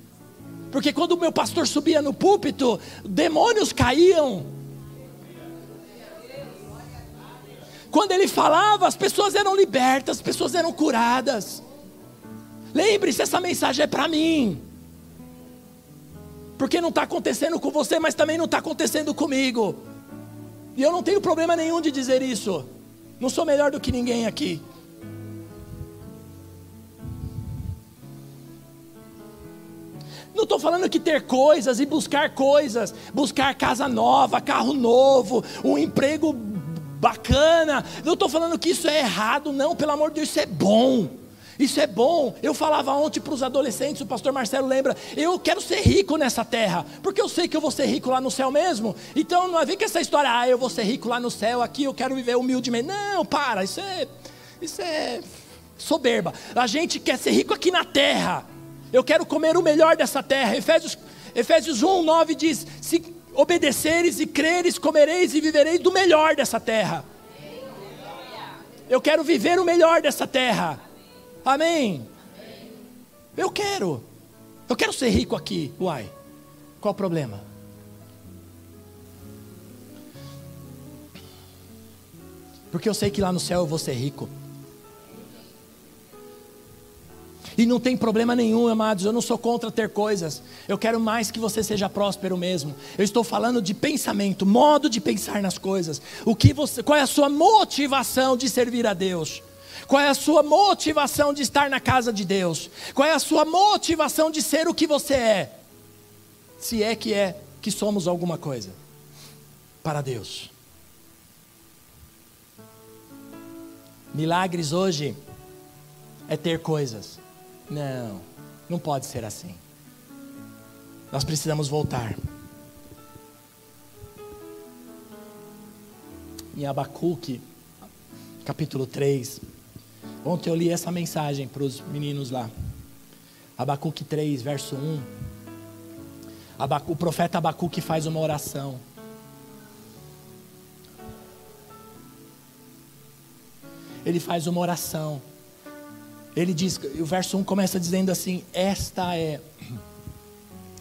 Porque quando o meu pastor subia no púlpito, demônios caíam. Quando ele falava, as pessoas eram libertas, as pessoas eram curadas. Lembre-se, essa mensagem é para mim. Porque não está acontecendo com você, mas também não está acontecendo comigo. E eu não tenho problema nenhum de dizer isso. Não sou melhor do que ninguém aqui. Não estou falando que ter coisas e buscar coisas, buscar casa nova, carro novo, um emprego bacana. Não estou falando que isso é errado, não, pelo amor de Deus, isso é bom. Isso é bom. Eu falava ontem para os adolescentes, o pastor Marcelo lembra, eu quero ser rico nessa terra, porque eu sei que eu vou ser rico lá no céu mesmo. Então não vem com essa história, ah, eu vou ser rico lá no céu, aqui eu quero viver humildemente. Não, para, isso é, isso é soberba. A gente quer ser rico aqui na terra. Eu quero comer o melhor dessa terra. Efésios, Efésios 1, 9 diz: Se obedeceres e creres, comereis e vivereis do melhor dessa terra. Eu quero viver o melhor dessa terra. Amém. Eu quero. Eu quero ser rico aqui. Uai. Qual o problema? Porque eu sei que lá no céu eu vou ser rico. E não tem problema nenhum, amados. Eu não sou contra ter coisas. Eu quero mais que você seja próspero mesmo. Eu estou falando de pensamento, modo de pensar nas coisas. O que você, qual é a sua motivação de servir a Deus? Qual é a sua motivação de estar na casa de Deus? Qual é a sua motivação de ser o que você é? Se é que é que somos alguma coisa para Deus. Milagres hoje é ter coisas. Não, não pode ser assim. Nós precisamos voltar. Em Abacuque, capítulo 3. Ontem eu li essa mensagem para os meninos lá. Abacuque 3, verso 1. Abacu, o profeta Abacuque faz uma oração. Ele faz uma oração ele diz, o verso 1 começa dizendo assim: Esta é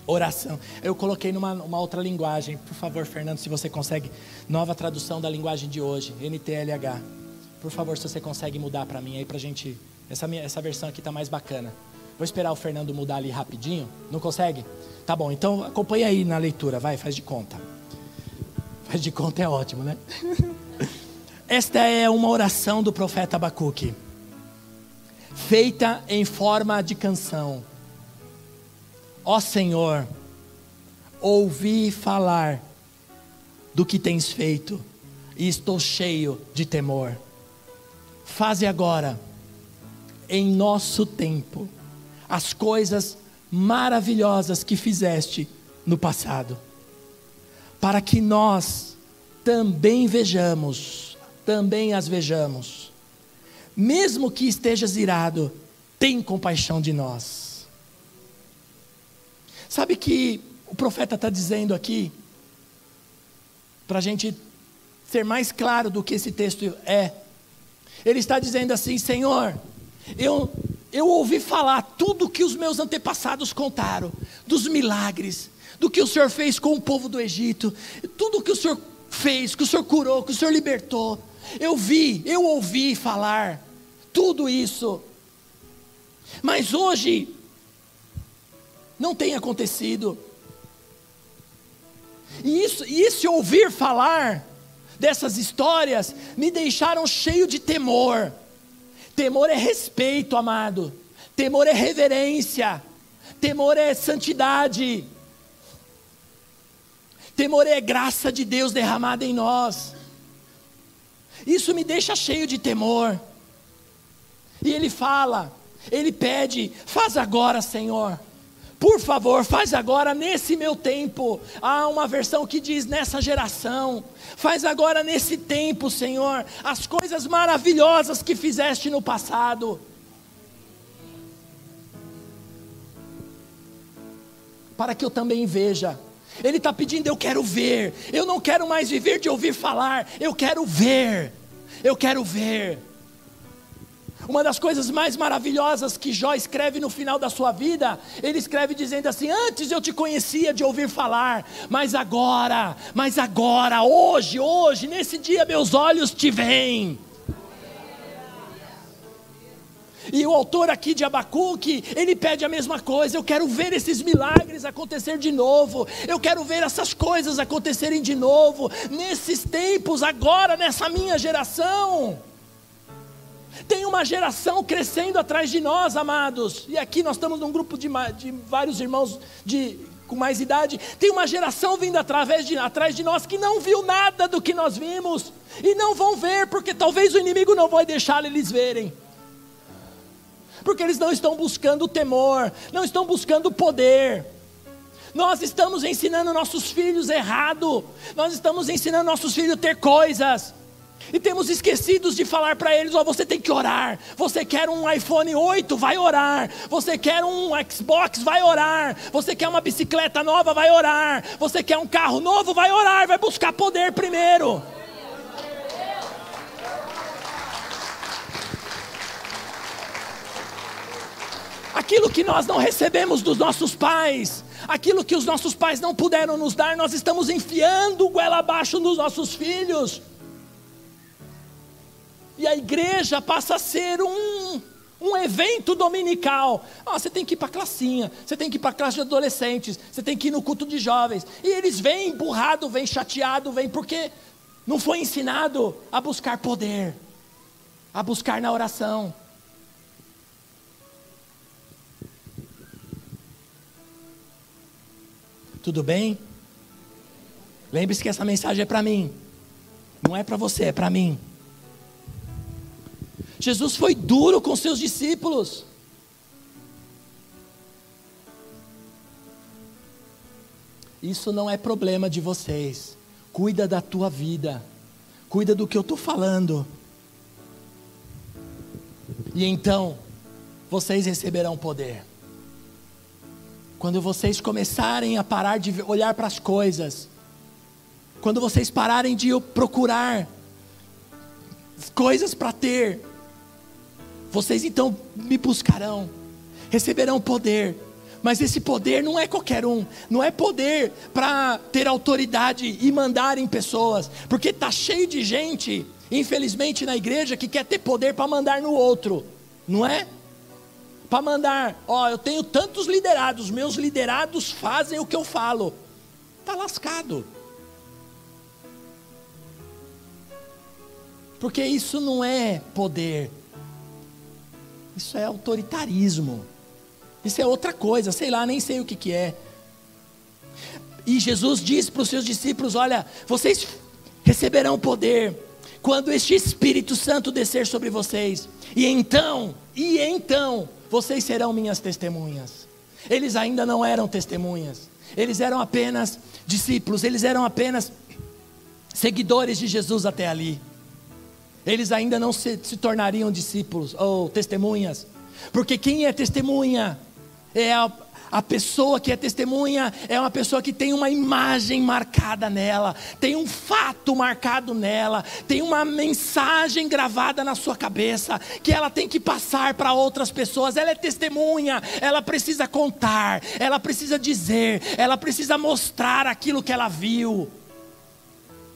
oração. Eu coloquei numa uma outra linguagem, por favor, Fernando, se você consegue, nova tradução da linguagem de hoje, NTLH. Por favor, se você consegue mudar para mim aí, para gente. Essa, minha, essa versão aqui está mais bacana. Vou esperar o Fernando mudar ali rapidinho. Não consegue? Tá bom, então acompanha aí na leitura, vai, faz de conta. Faz de conta é ótimo, né? Esta é uma oração do profeta Abacuque feita em forma de canção. Ó Senhor, ouvi falar do que tens feito e estou cheio de temor. Faze agora, em nosso tempo, as coisas maravilhosas que fizeste no passado, para que nós também vejamos, também as vejamos mesmo que estejas irado, tem compaixão de nós. Sabe que o profeta está dizendo aqui, para a gente ser mais claro do que esse texto é, ele está dizendo assim: Senhor, eu, eu ouvi falar tudo que os meus antepassados contaram, dos milagres, do que o Senhor fez com o povo do Egito, tudo que o Senhor fez, que o Senhor curou, que o Senhor libertou. Eu vi, eu ouvi falar tudo isso. Mas hoje não tem acontecido. E, isso, e esse ouvir falar dessas histórias me deixaram cheio de temor. Temor é respeito, amado. Temor é reverência. Temor é santidade. Temor é graça de Deus derramada em nós. Isso me deixa cheio de temor. E ele fala, ele pede: faz agora, Senhor. Por favor, faz agora nesse meu tempo. Há uma versão que diz nessa geração. Faz agora nesse tempo, Senhor, as coisas maravilhosas que fizeste no passado. Para que eu também veja. Ele está pedindo, eu quero ver. Eu não quero mais viver de ouvir falar. Eu quero ver. Eu quero ver. Uma das coisas mais maravilhosas que Jó escreve no final da sua vida, ele escreve dizendo assim: Antes eu te conhecia de ouvir falar, mas agora, mas agora, hoje, hoje, nesse dia, meus olhos te veem. E o autor aqui de Abacuque, ele pede a mesma coisa. Eu quero ver esses milagres acontecer de novo. Eu quero ver essas coisas acontecerem de novo. Nesses tempos, agora, nessa minha geração. Tem uma geração crescendo atrás de nós, amados. E aqui nós estamos num grupo de, de vários irmãos de, com mais idade. Tem uma geração vindo através de, atrás de nós que não viu nada do que nós vimos. E não vão ver, porque talvez o inimigo não vai deixar eles verem. Porque eles não estão buscando o temor, não estão buscando o poder. Nós estamos ensinando nossos filhos errado. Nós estamos ensinando nossos filhos a ter coisas. E temos esquecidos de falar para eles: ó, oh, você tem que orar. Você quer um iPhone 8, vai orar. Você quer um Xbox, vai orar. Você quer uma bicicleta nova, vai orar. Você quer um carro novo, vai orar. Vai buscar poder primeiro. Aquilo que nós não recebemos dos nossos pais, aquilo que os nossos pais não puderam nos dar, nós estamos enfiando goela abaixo nos nossos filhos. E a igreja passa a ser um, um evento dominical. Ah, você tem que ir para a classinha, você tem que ir para a classe de adolescentes, você tem que ir no culto de jovens. E eles vêm emburrado, vêm chateado, vêm porque não foi ensinado a buscar poder, a buscar na oração. Tudo bem? Lembre-se que essa mensagem é para mim. Não é para você, é para mim. Jesus foi duro com seus discípulos. Isso não é problema de vocês. Cuida da tua vida. Cuida do que eu estou falando. E então, vocês receberão poder. Quando vocês começarem a parar de olhar para as coisas, quando vocês pararem de procurar coisas para ter, vocês então me buscarão, receberão poder. Mas esse poder não é qualquer um, não é poder para ter autoridade e mandar em pessoas, porque está cheio de gente, infelizmente, na igreja que quer ter poder para mandar no outro, não é? Para mandar, ó, eu tenho tantos liderados, meus liderados fazem o que eu falo, está lascado. Porque isso não é poder, isso é autoritarismo. Isso é outra coisa, sei lá, nem sei o que, que é. E Jesus disse para os seus discípulos: Olha, vocês receberão poder quando este Espírito Santo descer sobre vocês, e então, e então, vocês serão minhas testemunhas. Eles ainda não eram testemunhas, eles eram apenas discípulos, eles eram apenas seguidores de Jesus até ali eles ainda não se, se tornariam discípulos ou testemunhas. Porque quem é testemunha é a, a pessoa que é testemunha é uma pessoa que tem uma imagem marcada nela, tem um fato marcado nela, tem uma mensagem gravada na sua cabeça que ela tem que passar para outras pessoas. Ela é testemunha, ela precisa contar, ela precisa dizer, ela precisa mostrar aquilo que ela viu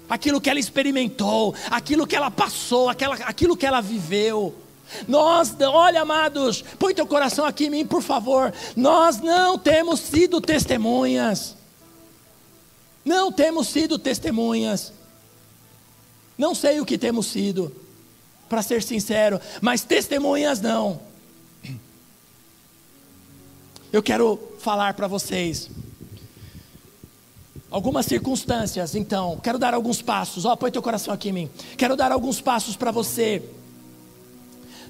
aquilo que ela experimentou, aquilo que ela passou, aquela, aquilo que ela viveu. Nós, olha, amados, põe teu coração aqui em mim, por favor. Nós não temos sido testemunhas. Não temos sido testemunhas. Não sei o que temos sido, para ser sincero, mas testemunhas não. Eu quero falar para vocês algumas circunstâncias, então, quero dar alguns passos. Ó, põe teu coração aqui em mim. Quero dar alguns passos para você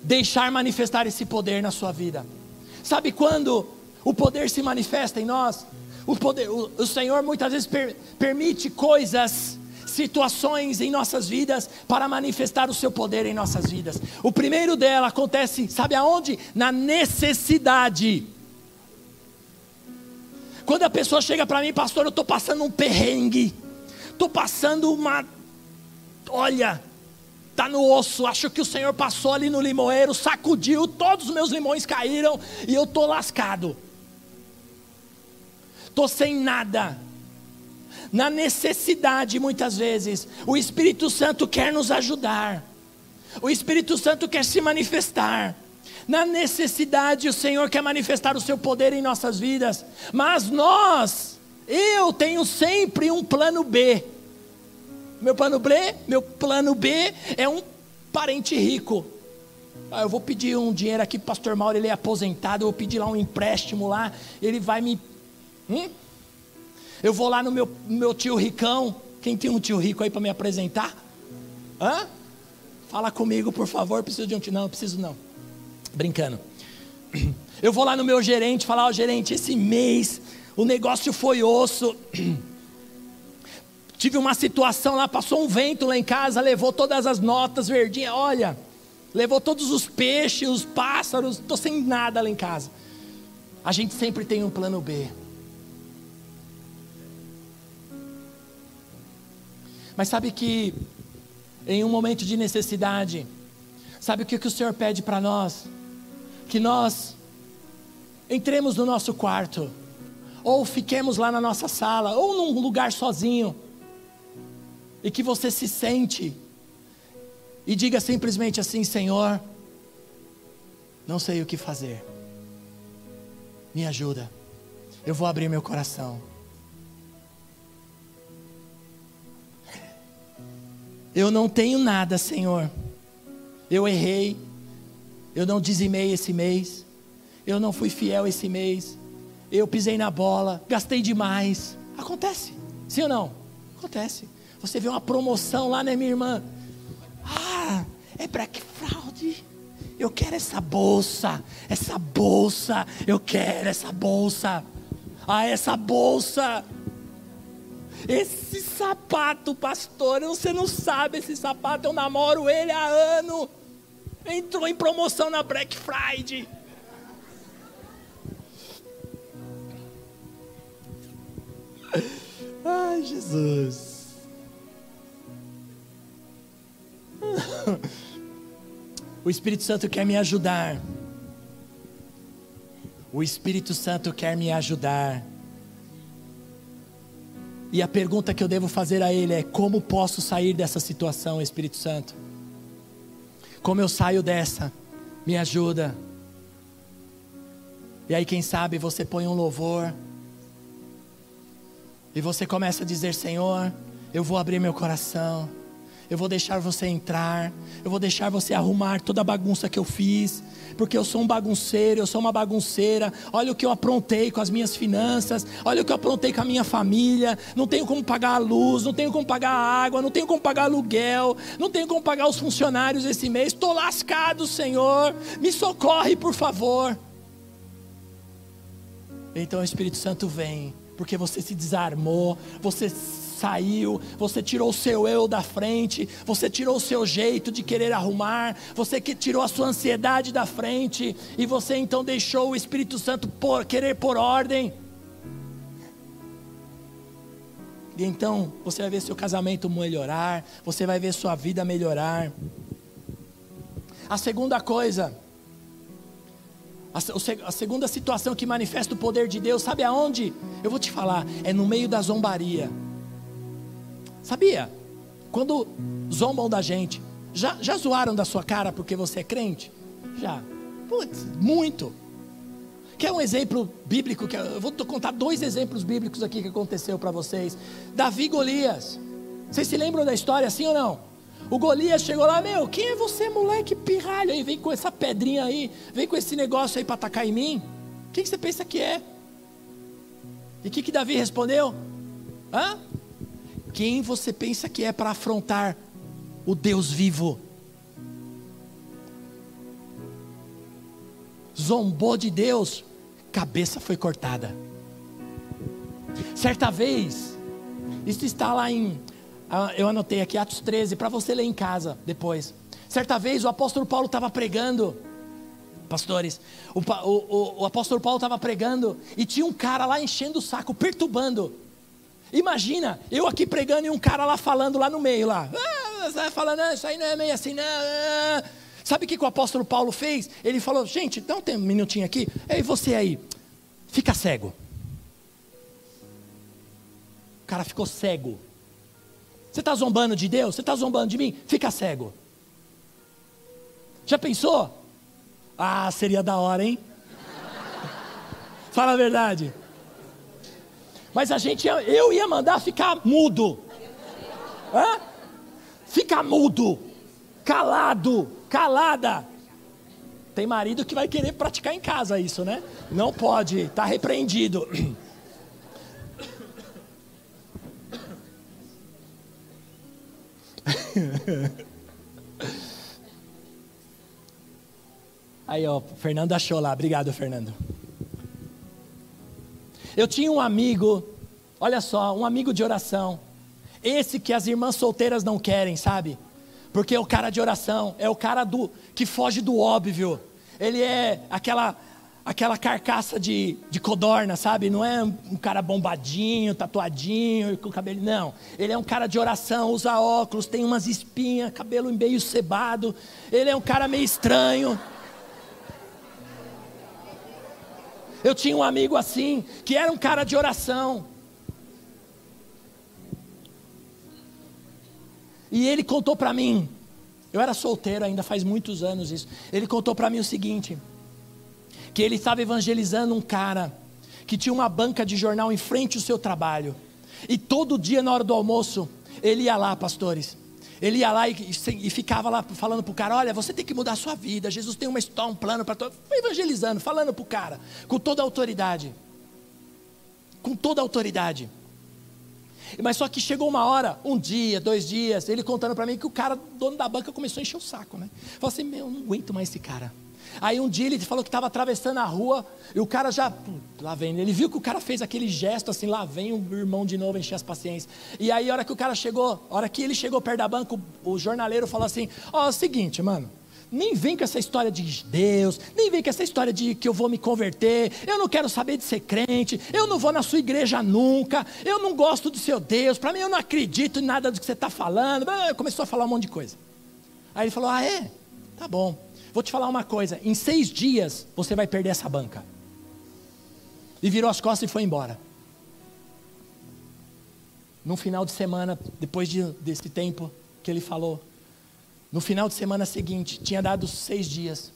deixar manifestar esse poder na sua vida. Sabe quando o poder se manifesta em nós? O, poder, o, o Senhor muitas vezes per, permite coisas, situações em nossas vidas para manifestar o seu poder em nossas vidas. O primeiro dela acontece, sabe aonde? Na necessidade. Quando a pessoa chega para mim, pastor, eu estou passando um perrengue, estou passando uma. Olha, está no osso. Acho que o Senhor passou ali no limoeiro, sacudiu, todos os meus limões caíram e eu estou lascado. Estou sem nada. Na necessidade, muitas vezes, o Espírito Santo quer nos ajudar. O Espírito Santo quer se manifestar. Na necessidade, o Senhor quer manifestar o seu poder em nossas vidas. Mas nós, eu tenho sempre um plano B. Meu plano B, meu plano B é um parente rico. Ah, eu vou pedir um dinheiro aqui pastor Mauro, ele é aposentado, eu vou pedir lá um empréstimo lá, ele vai me. Hum? Eu vou lá no meu, meu tio ricão. Quem tem um tio rico aí para me apresentar? Hã? Fala comigo, por favor. Preciso de um tio. Não, preciso não. Brincando. Eu vou lá no meu gerente falar: Ó, oh, gerente, esse mês o negócio foi osso. Tive uma situação lá, passou um vento lá em casa, levou todas as notas verdinhas, olha, levou todos os peixes, os pássaros, estou sem nada lá em casa. A gente sempre tem um plano B. Mas sabe que em um momento de necessidade, sabe o que, que o Senhor pede para nós? Que nós entremos no nosso quarto, ou fiquemos lá na nossa sala, ou num lugar sozinho e que você se sente e diga simplesmente assim: Senhor, não sei o que fazer, me ajuda, eu vou abrir meu coração. Eu não tenho nada, Senhor. Eu errei. Eu não dizimei esse mês. Eu não fui fiel esse mês. Eu pisei na bola. Gastei demais. Acontece. Sim ou não? Acontece. Você vê uma promoção lá, né, minha irmã? Ah, é Black Fraud. Eu quero essa bolsa, essa bolsa, eu quero essa bolsa. Ah, essa bolsa. Esse sapato, pastor, você não sabe esse sapato, eu namoro ele há ano. Entrou em promoção na Black Friday. Ai, Jesus. O Espírito Santo quer me ajudar. O Espírito Santo quer me ajudar. E a pergunta que eu devo fazer a Ele é: como posso sair dessa situação, Espírito Santo? Como eu saio dessa? Me ajuda. E aí, quem sabe, você põe um louvor. E você começa a dizer: Senhor, eu vou abrir meu coração eu vou deixar você entrar, eu vou deixar você arrumar toda a bagunça que eu fiz, porque eu sou um bagunceiro, eu sou uma bagunceira. Olha o que eu aprontei com as minhas finanças, olha o que eu aprontei com a minha família. Não tenho como pagar a luz, não tenho como pagar a água, não tenho como pagar aluguel, não tenho como pagar os funcionários esse mês. Estou lascado, Senhor, me socorre, por favor. Então o Espírito Santo vem, porque você se desarmou, você saiu, você tirou o seu eu da frente, você tirou o seu jeito de querer arrumar, você que tirou a sua ansiedade da frente, e você então deixou o Espírito Santo por, querer por ordem. E então você vai ver seu casamento melhorar, você vai ver sua vida melhorar. A segunda coisa, a, segunda situação que manifesta o poder de Deus, sabe aonde? Eu vou te falar, é no meio da zombaria. Sabia? Quando zombam da gente, já, já zoaram da sua cara porque você é crente? Já. Putz, muito. Quer um exemplo bíblico? Que eu vou contar dois exemplos bíblicos aqui que aconteceu para vocês. Davi e Golias. Vocês se lembram da história assim ou não? O Golias chegou lá, meu, quem é você, moleque pirralho? Aí vem com essa pedrinha aí, vem com esse negócio aí para atacar em mim. Quem que você pensa que é? E o que, que Davi respondeu? Hã? Quem você pensa que é para afrontar o Deus vivo? Zombou de Deus, cabeça foi cortada. Certa vez, isso está lá em, ah, eu anotei aqui Atos 13, para você ler em casa depois. Certa vez o apóstolo Paulo estava pregando, pastores, o, o, o apóstolo Paulo estava pregando e tinha um cara lá enchendo o saco, perturbando. Imagina, eu aqui pregando e um cara lá falando lá no meio, lá. Ah, falando, ah, isso aí não é meio assim, não. Ah. Sabe o que, que o apóstolo Paulo fez? Ele falou, gente, tem um minutinho aqui. Ei, você aí, fica cego. O cara ficou cego. Você está zombando de Deus? Você está zombando de mim? Fica cego. Já pensou? Ah, seria da hora, hein? Fala a verdade. Mas a gente, eu ia mandar ficar mudo. Hã? Fica mudo, calado, calada. Tem marido que vai querer praticar em casa isso, né? Não pode, está repreendido. Aí, ó, Fernando achou lá. Obrigado, Fernando. Eu tinha um amigo, olha só, um amigo de oração. Esse que as irmãs solteiras não querem, sabe? Porque é o cara de oração, é o cara do que foge do óbvio. Ele é aquela aquela carcaça de, de codorna, sabe? Não é um cara bombadinho, tatuadinho, com cabelo. Não. Ele é um cara de oração, usa óculos, tem umas espinhas, cabelo meio cebado. Ele é um cara meio estranho. Eu tinha um amigo assim, que era um cara de oração. E ele contou para mim, eu era solteiro ainda faz muitos anos isso. Ele contou para mim o seguinte: que ele estava evangelizando um cara que tinha uma banca de jornal em frente ao seu trabalho. E todo dia na hora do almoço, ele ia lá, pastores. Ele ia lá e, e ficava lá falando para o cara: Olha, você tem que mudar a sua vida. Jesus tem uma história, um plano para todo. Evangelizando, falando para o cara, com toda a autoridade. Com toda a autoridade. Mas só que chegou uma hora, um dia, dois dias, ele contando para mim que o cara, dono da banca, começou a encher o saco, né? Falou assim: Meu, não aguento mais esse cara. Aí um dia ele falou que estava atravessando a rua e o cara já, lá vem, ele viu que o cara fez aquele gesto assim, lá vem o irmão de novo encher as paciências. E aí a hora que o cara chegou, a hora que ele chegou perto da banca, o, jornaleiro falou assim: Ó, oh, é o seguinte, mano, nem vem com essa história de Deus, nem vem com essa história de que eu vou me converter, eu não quero saber de ser crente, eu não vou na sua igreja nunca, eu não gosto do seu Deus, para mim eu não acredito em nada do que você está falando. Começou a falar um monte de coisa. Aí ele falou: Ah, é? Tá bom. Vou te falar uma coisa: em seis dias você vai perder essa banca. E virou as costas e foi embora. No final de semana, depois de, desse tempo que ele falou, no final de semana seguinte, tinha dado seis dias.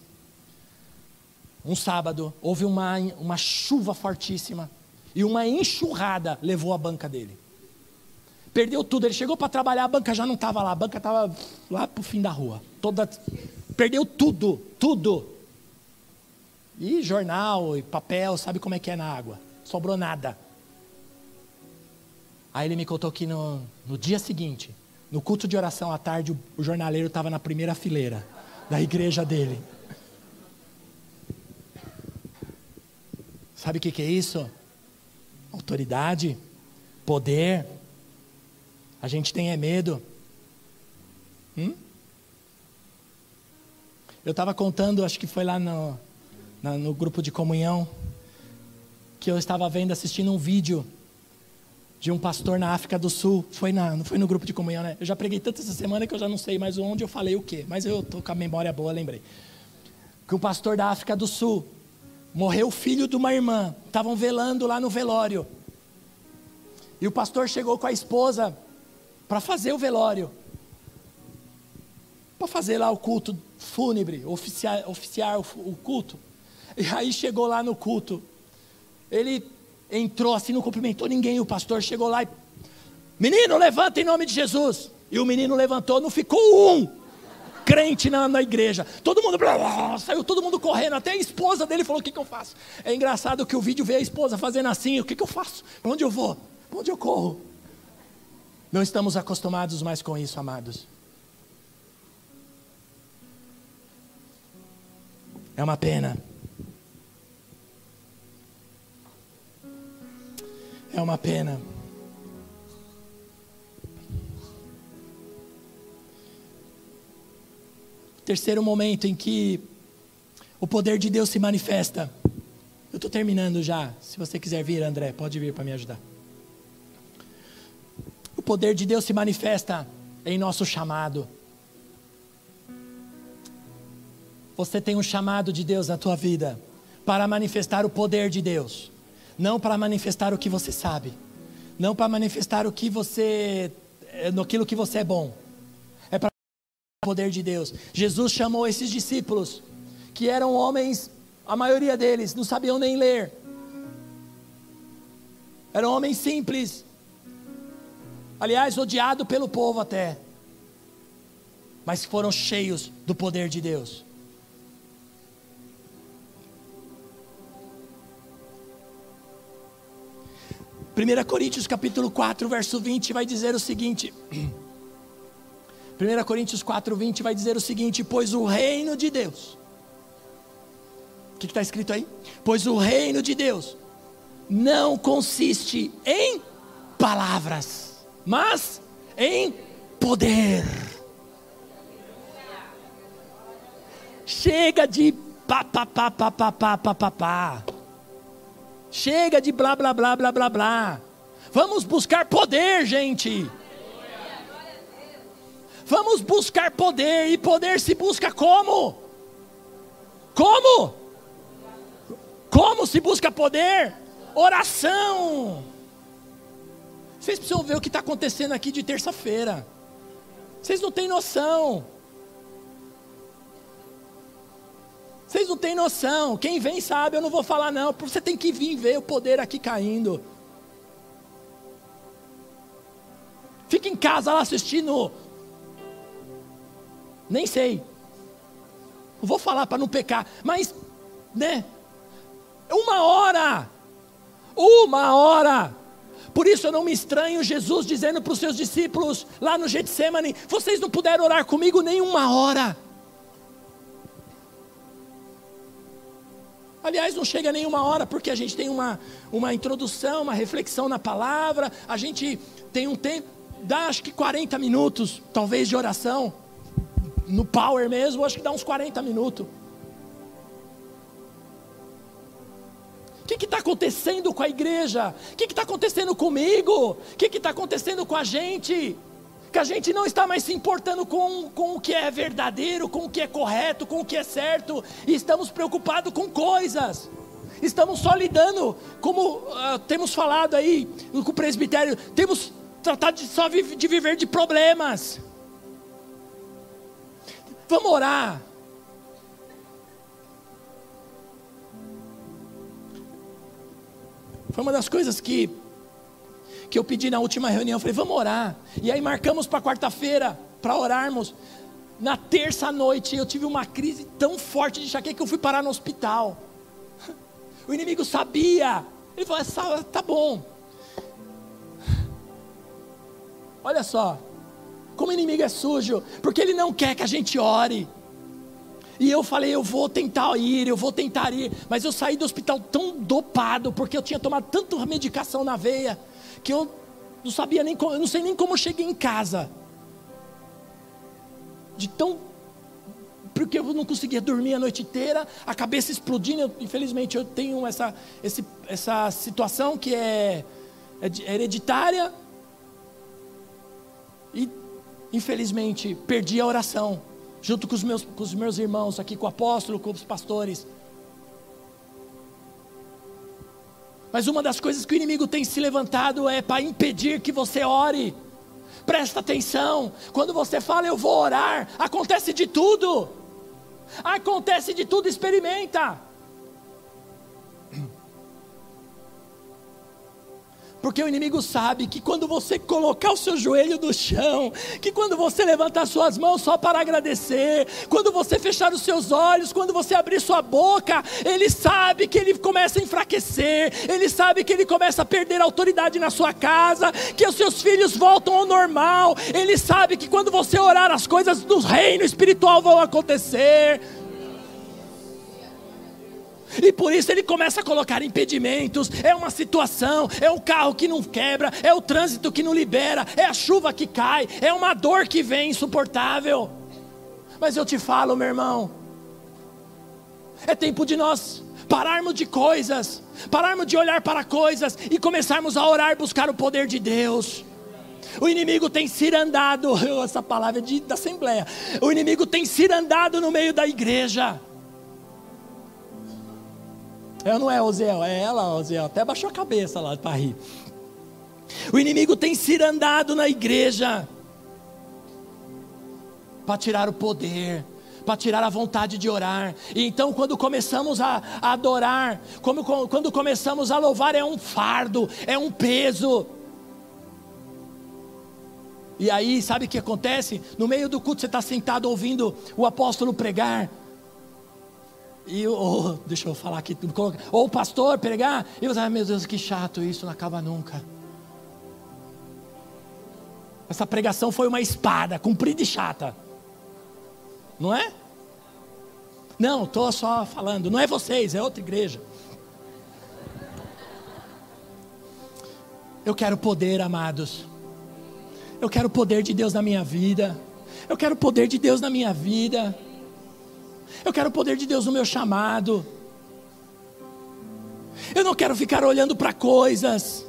Um sábado, houve uma, uma chuva fortíssima. E uma enxurrada levou a banca dele. Perdeu tudo. Ele chegou para trabalhar, a banca já não estava lá. A banca estava lá para o fim da rua. Toda Perdeu tudo, tudo. E jornal e papel, sabe como é que é na água? Sobrou nada. Aí ele me contou que no, no dia seguinte, no culto de oração à tarde, o, o jornaleiro estava na primeira fileira da igreja dele. Sabe o que, que é isso? Autoridade, poder. A gente tem é medo. Hum? Eu estava contando, acho que foi lá no, no, no grupo de comunhão, que eu estava vendo, assistindo um vídeo de um pastor na África do Sul. Foi na, não foi no grupo de comunhão, né? Eu já preguei tanto essa semana que eu já não sei mais onde eu falei o quê. Mas eu estou com a memória boa, lembrei. Que um pastor da África do Sul morreu o filho de uma irmã. Estavam velando lá no velório. E o pastor chegou com a esposa para fazer o velório. Para fazer lá o culto fúnebre, oficiar, oficiar o, culto. E aí chegou lá no culto. Ele entrou assim, não cumprimentou ninguém. O pastor chegou lá e. Menino, levanta em nome de Jesus. E o menino levantou, não ficou um crente na, na igreja. Todo mundo blá, blá, saiu todo mundo correndo. Até a esposa dele falou: O que, que eu faço? É engraçado que o vídeo vê a esposa fazendo assim: O que, que eu faço? Para onde eu vou? Para onde eu corro? Não estamos acostumados mais com isso, amados. É uma pena. É uma pena. Terceiro momento em que o poder de Deus se manifesta. Eu estou terminando já. Se você quiser vir, André, pode vir para me ajudar. O poder de Deus se manifesta em nosso chamado. Você tem um chamado de Deus na tua vida para manifestar o poder de Deus, não para manifestar o que você sabe, não para manifestar o que você, eh, naquilo que você é bom, é para o poder de Deus. Jesus chamou esses discípulos que eram homens, a maioria deles não sabiam nem ler, eram homens simples, aliás, odiado pelo povo até, mas foram cheios do poder de Deus. 1 Coríntios capítulo 4, verso 20 vai dizer o seguinte. 1 Coríntios 4, 20 vai dizer o seguinte: Pois o reino de Deus. O que está escrito aí? Pois o reino de Deus não consiste em palavras, mas em poder. Chega de pá, pá, pá, pá, pá, pá, pá, pá, pá. Chega de blá blá blá blá blá blá. Vamos buscar poder, gente. Vamos buscar poder e poder se busca como? Como? Como se busca poder? Oração. Vocês precisam ver o que está acontecendo aqui de terça-feira. Vocês não têm noção. Vocês não têm noção. Quem vem sabe, eu não vou falar não. Você tem que vir ver o poder aqui caindo. Fica em casa lá assistindo. Nem sei. Não vou falar para não pecar, mas, né? Uma hora. Uma hora. Por isso eu não me estranho Jesus dizendo para os seus discípulos lá no Getsemane: vocês não puderam orar comigo nem uma hora. Aliás, não chega nenhuma hora, porque a gente tem uma, uma introdução, uma reflexão na palavra, a gente tem um tempo, dá acho que 40 minutos, talvez, de oração. No power mesmo, acho que dá uns 40 minutos. O que está acontecendo com a igreja? O que está acontecendo comigo? O que está acontecendo com a gente? Que a gente não está mais se importando com, com o que é verdadeiro, com o que é correto, com o que é certo, e estamos preocupados com coisas. Estamos só lidando, como uh, temos falado aí com o presbitério, temos tratado de só de viver de problemas. Vamos orar. Foi uma das coisas que que eu pedi na última reunião. Eu falei, vamos orar. E aí marcamos para quarta-feira para orarmos. Na terça noite eu tive uma crise tão forte de enxaqueca que eu fui parar no hospital. O inimigo sabia. Ele falou: tá bom. Olha só, como o inimigo é sujo, porque ele não quer que a gente ore. E eu falei, eu vou tentar ir, eu vou tentar ir. Mas eu saí do hospital tão dopado, porque eu tinha tomado tanta medicação na veia que eu não sabia nem como, eu não sei nem como eu cheguei em casa. De tão porque eu não conseguia dormir a noite inteira, a cabeça explodindo. Eu, infelizmente eu tenho essa, esse, essa situação que é, é hereditária. E infelizmente perdi a oração, junto com os meus, com os meus irmãos aqui, com o apóstolo, com os pastores. Mas uma das coisas que o inimigo tem se levantado é para impedir que você ore. Presta atenção, quando você fala eu vou orar, acontece de tudo. Acontece de tudo, experimenta. Porque o inimigo sabe que quando você colocar o seu joelho no chão, que quando você levantar suas mãos só para agradecer, quando você fechar os seus olhos, quando você abrir sua boca, ele sabe que ele começa a enfraquecer, ele sabe que ele começa a perder a autoridade na sua casa, que os seus filhos voltam ao normal, ele sabe que quando você orar, as coisas do reino espiritual vão acontecer. E por isso ele começa a colocar impedimentos. É uma situação, é um carro que não quebra, é o trânsito que não libera, é a chuva que cai, é uma dor que vem insuportável. Mas eu te falo, meu irmão, é tempo de nós pararmos de coisas, pararmos de olhar para coisas e começarmos a orar, buscar o poder de Deus. O inimigo tem cirandado, essa palavra é de, da Assembleia. O inimigo tem cirandado no meio da igreja. Eu não é Oziel, é ela, Oziel. Até baixou a cabeça lá para rir. O inimigo tem cirandado na igreja para tirar o poder, para tirar a vontade de orar. E então, quando começamos a, a adorar, como, quando começamos a louvar, é um fardo, é um peso. E aí, sabe o que acontece? No meio do culto, você está sentado ouvindo o apóstolo pregar. E ou, deixa eu falar aqui, ou o pastor pregar, e você, ai meu Deus, que chato, isso não acaba nunca. Essa pregação foi uma espada, comprida e chata. Não é? Não, estou só falando, não é vocês, é outra igreja. Eu quero poder, amados. Eu quero o poder de Deus na minha vida. Eu quero o poder de Deus na minha vida. Eu quero o poder de Deus no meu chamado. Eu não quero ficar olhando para coisas.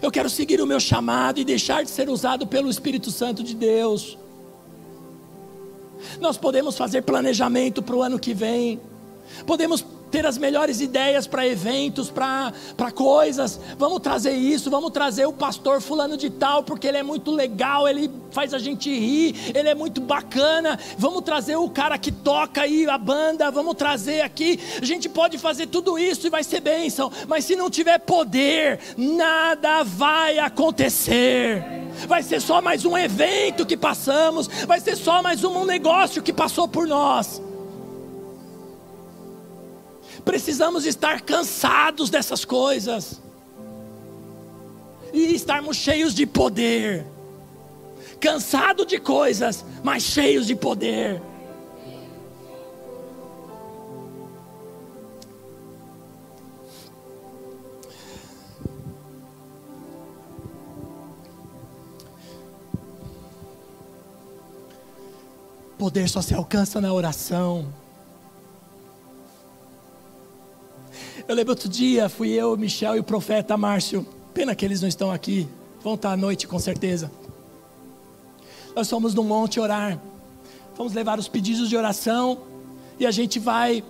Eu quero seguir o meu chamado e deixar de ser usado pelo Espírito Santo de Deus. Nós podemos fazer planejamento para o ano que vem. Podemos ter as melhores ideias para eventos, para coisas. Vamos trazer isso, vamos trazer o pastor fulano de tal, porque ele é muito legal, ele faz a gente rir, ele é muito bacana. Vamos trazer o cara que toca aí a banda, vamos trazer aqui. A gente pode fazer tudo isso e vai ser bênção, mas se não tiver poder, nada vai acontecer. Vai ser só mais um evento que passamos, vai ser só mais um negócio que passou por nós. Precisamos estar cansados dessas coisas e estarmos cheios de poder. Cansado de coisas, mas cheios de poder. Poder só se alcança na oração. Eu lembro outro dia, fui eu, Michel e o profeta Márcio. Pena que eles não estão aqui. Vão estar à noite com certeza. Nós fomos no monte orar. Vamos levar os pedidos de oração. E a gente vai,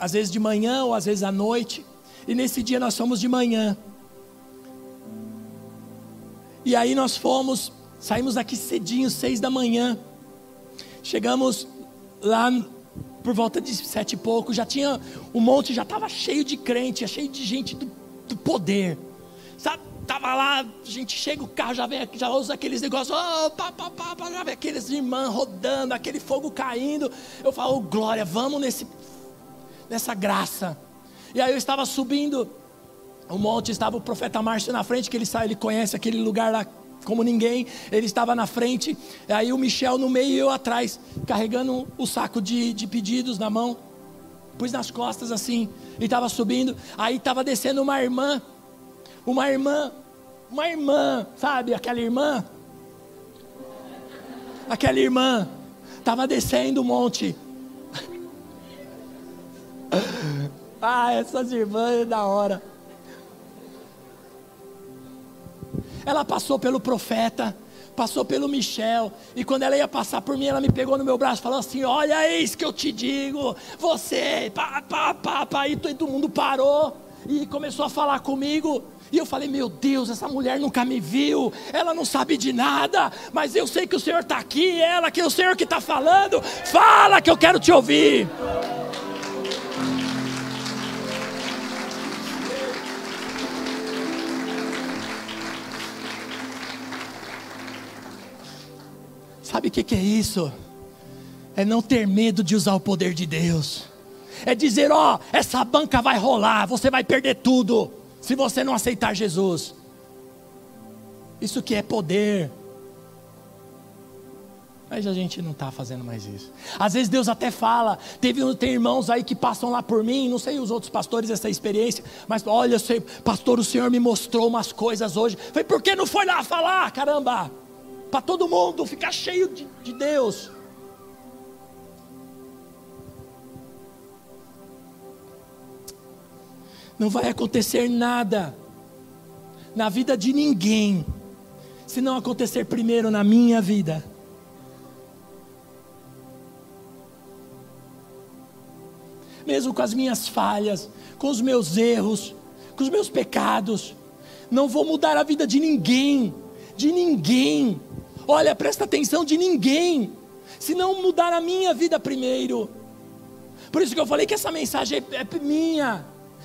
às vezes de manhã ou às vezes à noite. E nesse dia nós fomos de manhã. E aí nós fomos, saímos daqui cedinho, seis da manhã. Chegamos lá por volta de sete e pouco, já tinha, o monte já estava cheio de crente, cheio de gente do, do poder. Sabe, tava lá, a gente chega o carro, já vem, já usa aqueles negócios, oh, pá, pá, pá, pá, já vem aqueles irmãs rodando, aquele fogo caindo. Eu falo, oh, glória, vamos nesse, nessa graça. E aí eu estava subindo o monte, estava o profeta Márcio na frente, que ele sabe, ele conhece aquele lugar lá como ninguém, ele estava na frente, aí o Michel no meio e eu atrás, carregando o saco de, de pedidos na mão, pus nas costas assim, e estava subindo, aí estava descendo uma irmã, uma irmã, uma irmã, sabe, aquela irmã, aquela irmã, estava descendo o monte, ah, essas irmãs é da hora, Ela passou pelo profeta, passou pelo Michel, e quando ela ia passar por mim, ela me pegou no meu braço e falou assim: Olha, eis que eu te digo, você, pá, pá, pá, pá, e todo mundo parou. e começou a falar comigo. E eu falei: Meu Deus, essa mulher nunca me viu, ela não sabe de nada, mas eu sei que o Senhor está aqui, ela que é o Senhor que está falando. Fala que eu quero te ouvir. Sabe o que, é isso? É não ter medo de usar o poder de Deus. É dizer: ó, oh, essa banca vai rolar, você vai perder tudo se você não aceitar Jesus. Isso que é poder. Mas a gente não está fazendo mais isso. Às vezes Deus até fala. Teve tem irmãos aí que passam lá por mim, não sei os outros pastores essa experiência, mas olha, sei, pastor, o Senhor me mostrou umas coisas hoje. Foi por que não foi lá falar, caramba? Para todo mundo ficar cheio de, de Deus. não vai acontecer nada na vida de ninguém, se não acontecer primeiro na minha vida. Mesmo com as minhas falhas, com os meus erros, com os meus pecados, não vou mudar a vida de ninguém, de ninguém. Olha, presta atenção, de ninguém, se não mudar a minha vida primeiro. Por isso que eu falei que essa mensagem é, é minha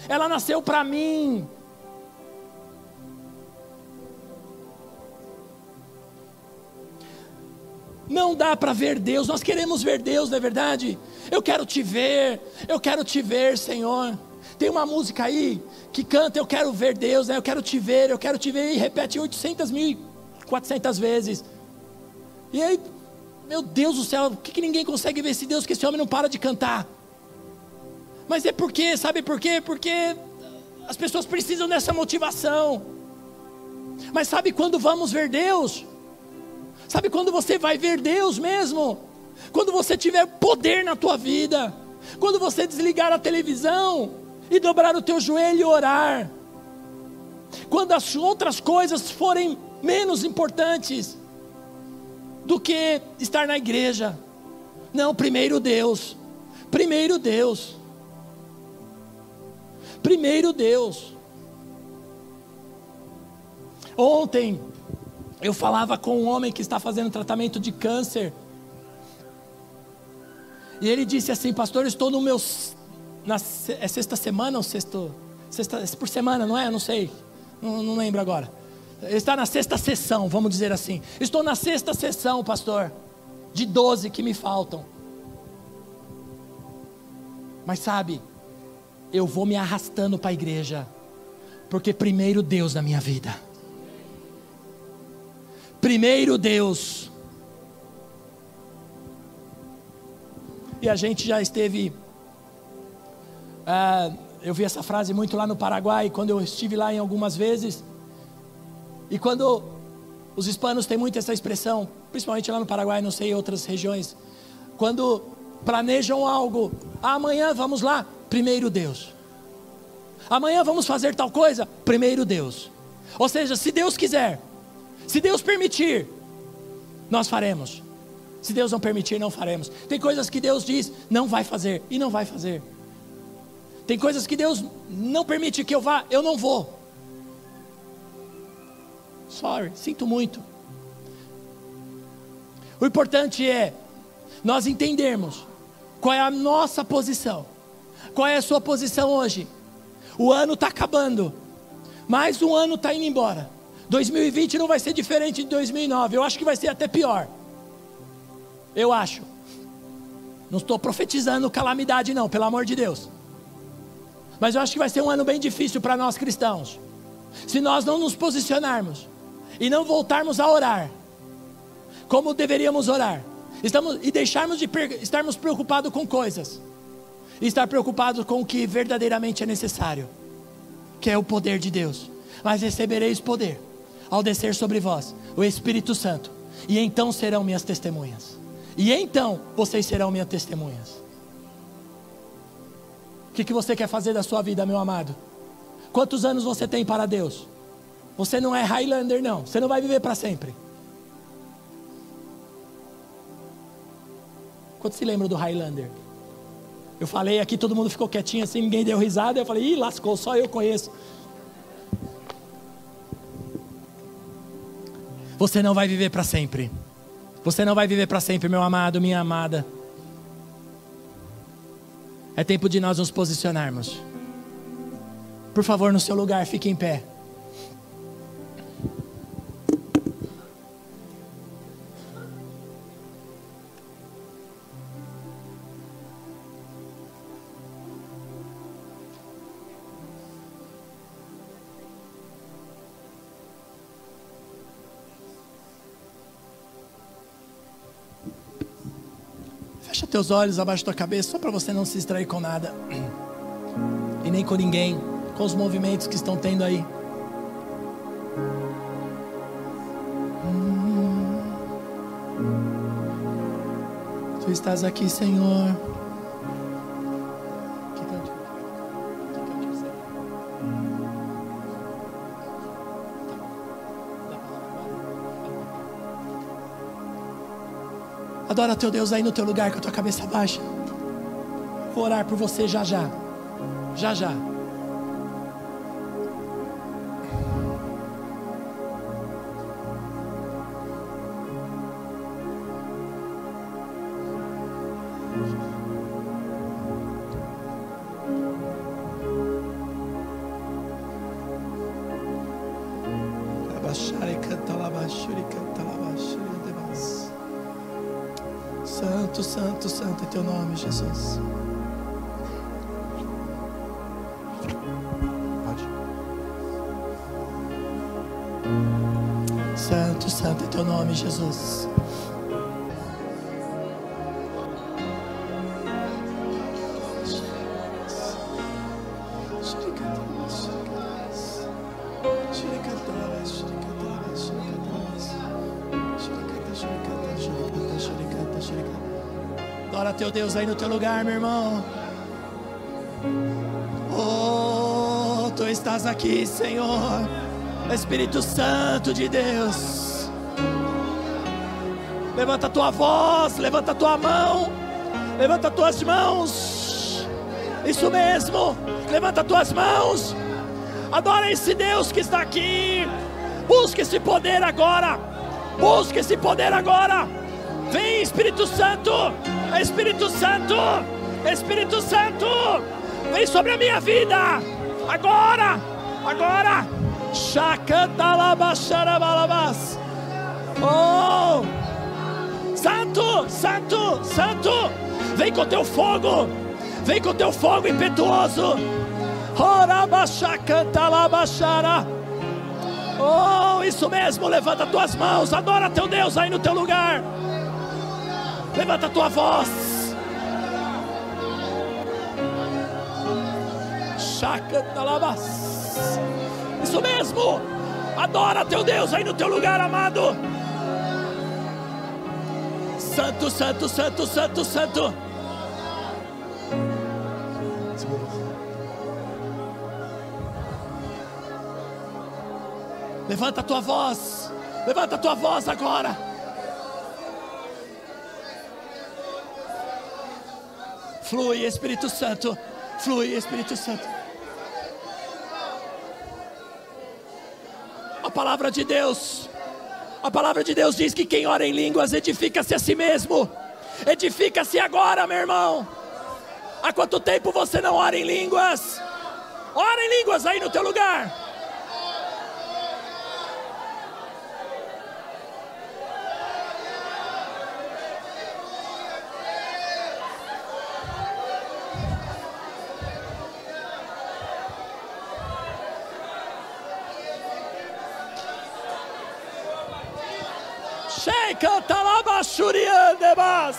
ela nasceu para mim. Não dá para ver Deus, nós queremos ver Deus, não é verdade? Eu quero te ver, eu quero te ver, Senhor. Tem uma música aí que canta, eu quero ver Deus, né? eu quero te ver, eu quero te ver, e repete 800 mil, 400 vezes. E aí, meu Deus do céu, por que, que ninguém consegue ver esse Deus que esse homem não para de cantar? Mas é porque, sabe por quê? Porque as pessoas precisam dessa motivação. Mas sabe quando vamos ver Deus? Sabe quando você vai ver Deus mesmo? Quando você tiver poder na tua vida. Quando você desligar a televisão e dobrar o teu joelho e orar. Quando as outras coisas forem menos importantes do que estar na igreja. Não, primeiro Deus. Primeiro Deus. Primeiro Deus. Ontem eu falava com um homem que está fazendo tratamento de câncer. E ele disse assim, pastor, eu estou no meu na é sexta semana ou sexto, sexta por semana, não é? Eu não sei. Não, não lembro agora. Está na sexta sessão, vamos dizer assim. Estou na sexta sessão, pastor, de 12 que me faltam. Mas sabe, eu vou me arrastando para a igreja, porque primeiro Deus na minha vida. Primeiro Deus. E a gente já esteve. Ah, eu vi essa frase muito lá no Paraguai, quando eu estive lá em algumas vezes. E quando os hispanos têm muito essa expressão, principalmente lá no Paraguai, não sei em outras regiões, quando planejam algo, amanhã vamos lá, Primeiro Deus. Amanhã vamos fazer tal coisa? Primeiro Deus. Ou seja, se Deus quiser, se Deus permitir, nós faremos. Se Deus não permitir, não faremos. Tem coisas que Deus diz, não vai fazer, e não vai fazer. Tem coisas que Deus não permite que eu vá, eu não vou. Sorry, sinto muito. O importante é nós entendermos qual é a nossa posição qual é a sua posição hoje? O ano está acabando, mais um ano está indo embora. 2020 não vai ser diferente de 2009, eu acho que vai ser até pior. Eu acho. Não estou profetizando calamidade, não, pelo amor de Deus. Mas eu acho que vai ser um ano bem difícil para nós cristãos. Se nós não nos posicionarmos e não voltarmos a orar, como deveríamos orar, estamos, e deixarmos de estarmos preocupados com coisas e estar preocupado com o que verdadeiramente é necessário, que é o poder de Deus. Mas recebereis poder ao descer sobre vós o Espírito Santo, e então serão minhas testemunhas. E então vocês serão minhas testemunhas. O que, que você quer fazer da sua vida, meu amado? Quantos anos você tem para Deus? Você não é Highlander, não. Você não vai viver para sempre. Quantos se lembram do Highlander? Eu falei aqui, todo mundo ficou quietinho assim, ninguém deu risada. Eu falei, ih, lascou, só eu conheço. Você não vai viver para sempre. Você não vai viver para sempre, meu amado, minha amada. É tempo de nós nos posicionarmos. Por favor, no seu lugar, fique em pé. Teus olhos abaixo da tua cabeça, só para você não se distrair com nada. E nem com ninguém, com os movimentos que estão tendo aí. Tu estás aqui, Senhor. Adora teu Deus aí no teu lugar com a tua cabeça baixa. Vou orar por você já já. Já já. Deus aí no teu lugar, meu irmão. Oh, tu estás aqui, Senhor. Espírito Santo de Deus. Levanta a tua voz, levanta a tua mão. Levanta as tuas mãos. Isso mesmo. Levanta as tuas mãos. Adora esse Deus que está aqui. Busque esse poder agora. Busque esse poder agora. Vem, Espírito Santo. Espírito Santo. Espírito Santo. Vem sobre a minha vida. Agora. Agora. Chacantalabaxarabalabas. Oh. Santo, Santo, Santo. Vem com teu fogo. Vem com teu fogo impetuoso. Oh, isso mesmo, levanta tuas mãos, adora teu Deus aí no teu lugar. Levanta a tua voz. Chacantalabas. Isso mesmo. Adora teu Deus aí no teu lugar, amado. Santo, santo, santo, santo, santo. Levanta a tua voz. Levanta a tua voz agora. Flui, Espírito Santo. Flui, Espírito Santo. A palavra de Deus. A palavra de Deus diz que quem ora em línguas edifica-se a si mesmo. Edifica-se agora, meu irmão. Há quanto tempo você não ora em línguas? Ora em línguas aí no teu lugar. Talabashuriandebas.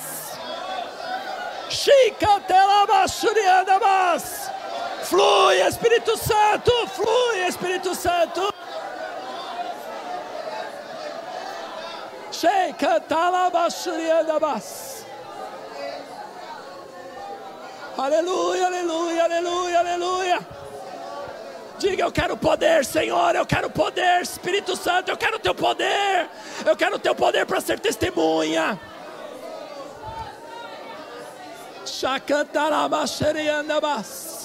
Chica telabashuriandebas. Flui, Espírito Santo, flui, Espírito Santo. Sheika talabashuriandebas. Aleluia, aleluia, aleluia, aleluia. Diga, eu quero poder, Senhor, eu quero poder, Espírito Santo, eu quero o teu poder, eu quero o teu poder para ser testemunha. Shakantarabasheriandabas.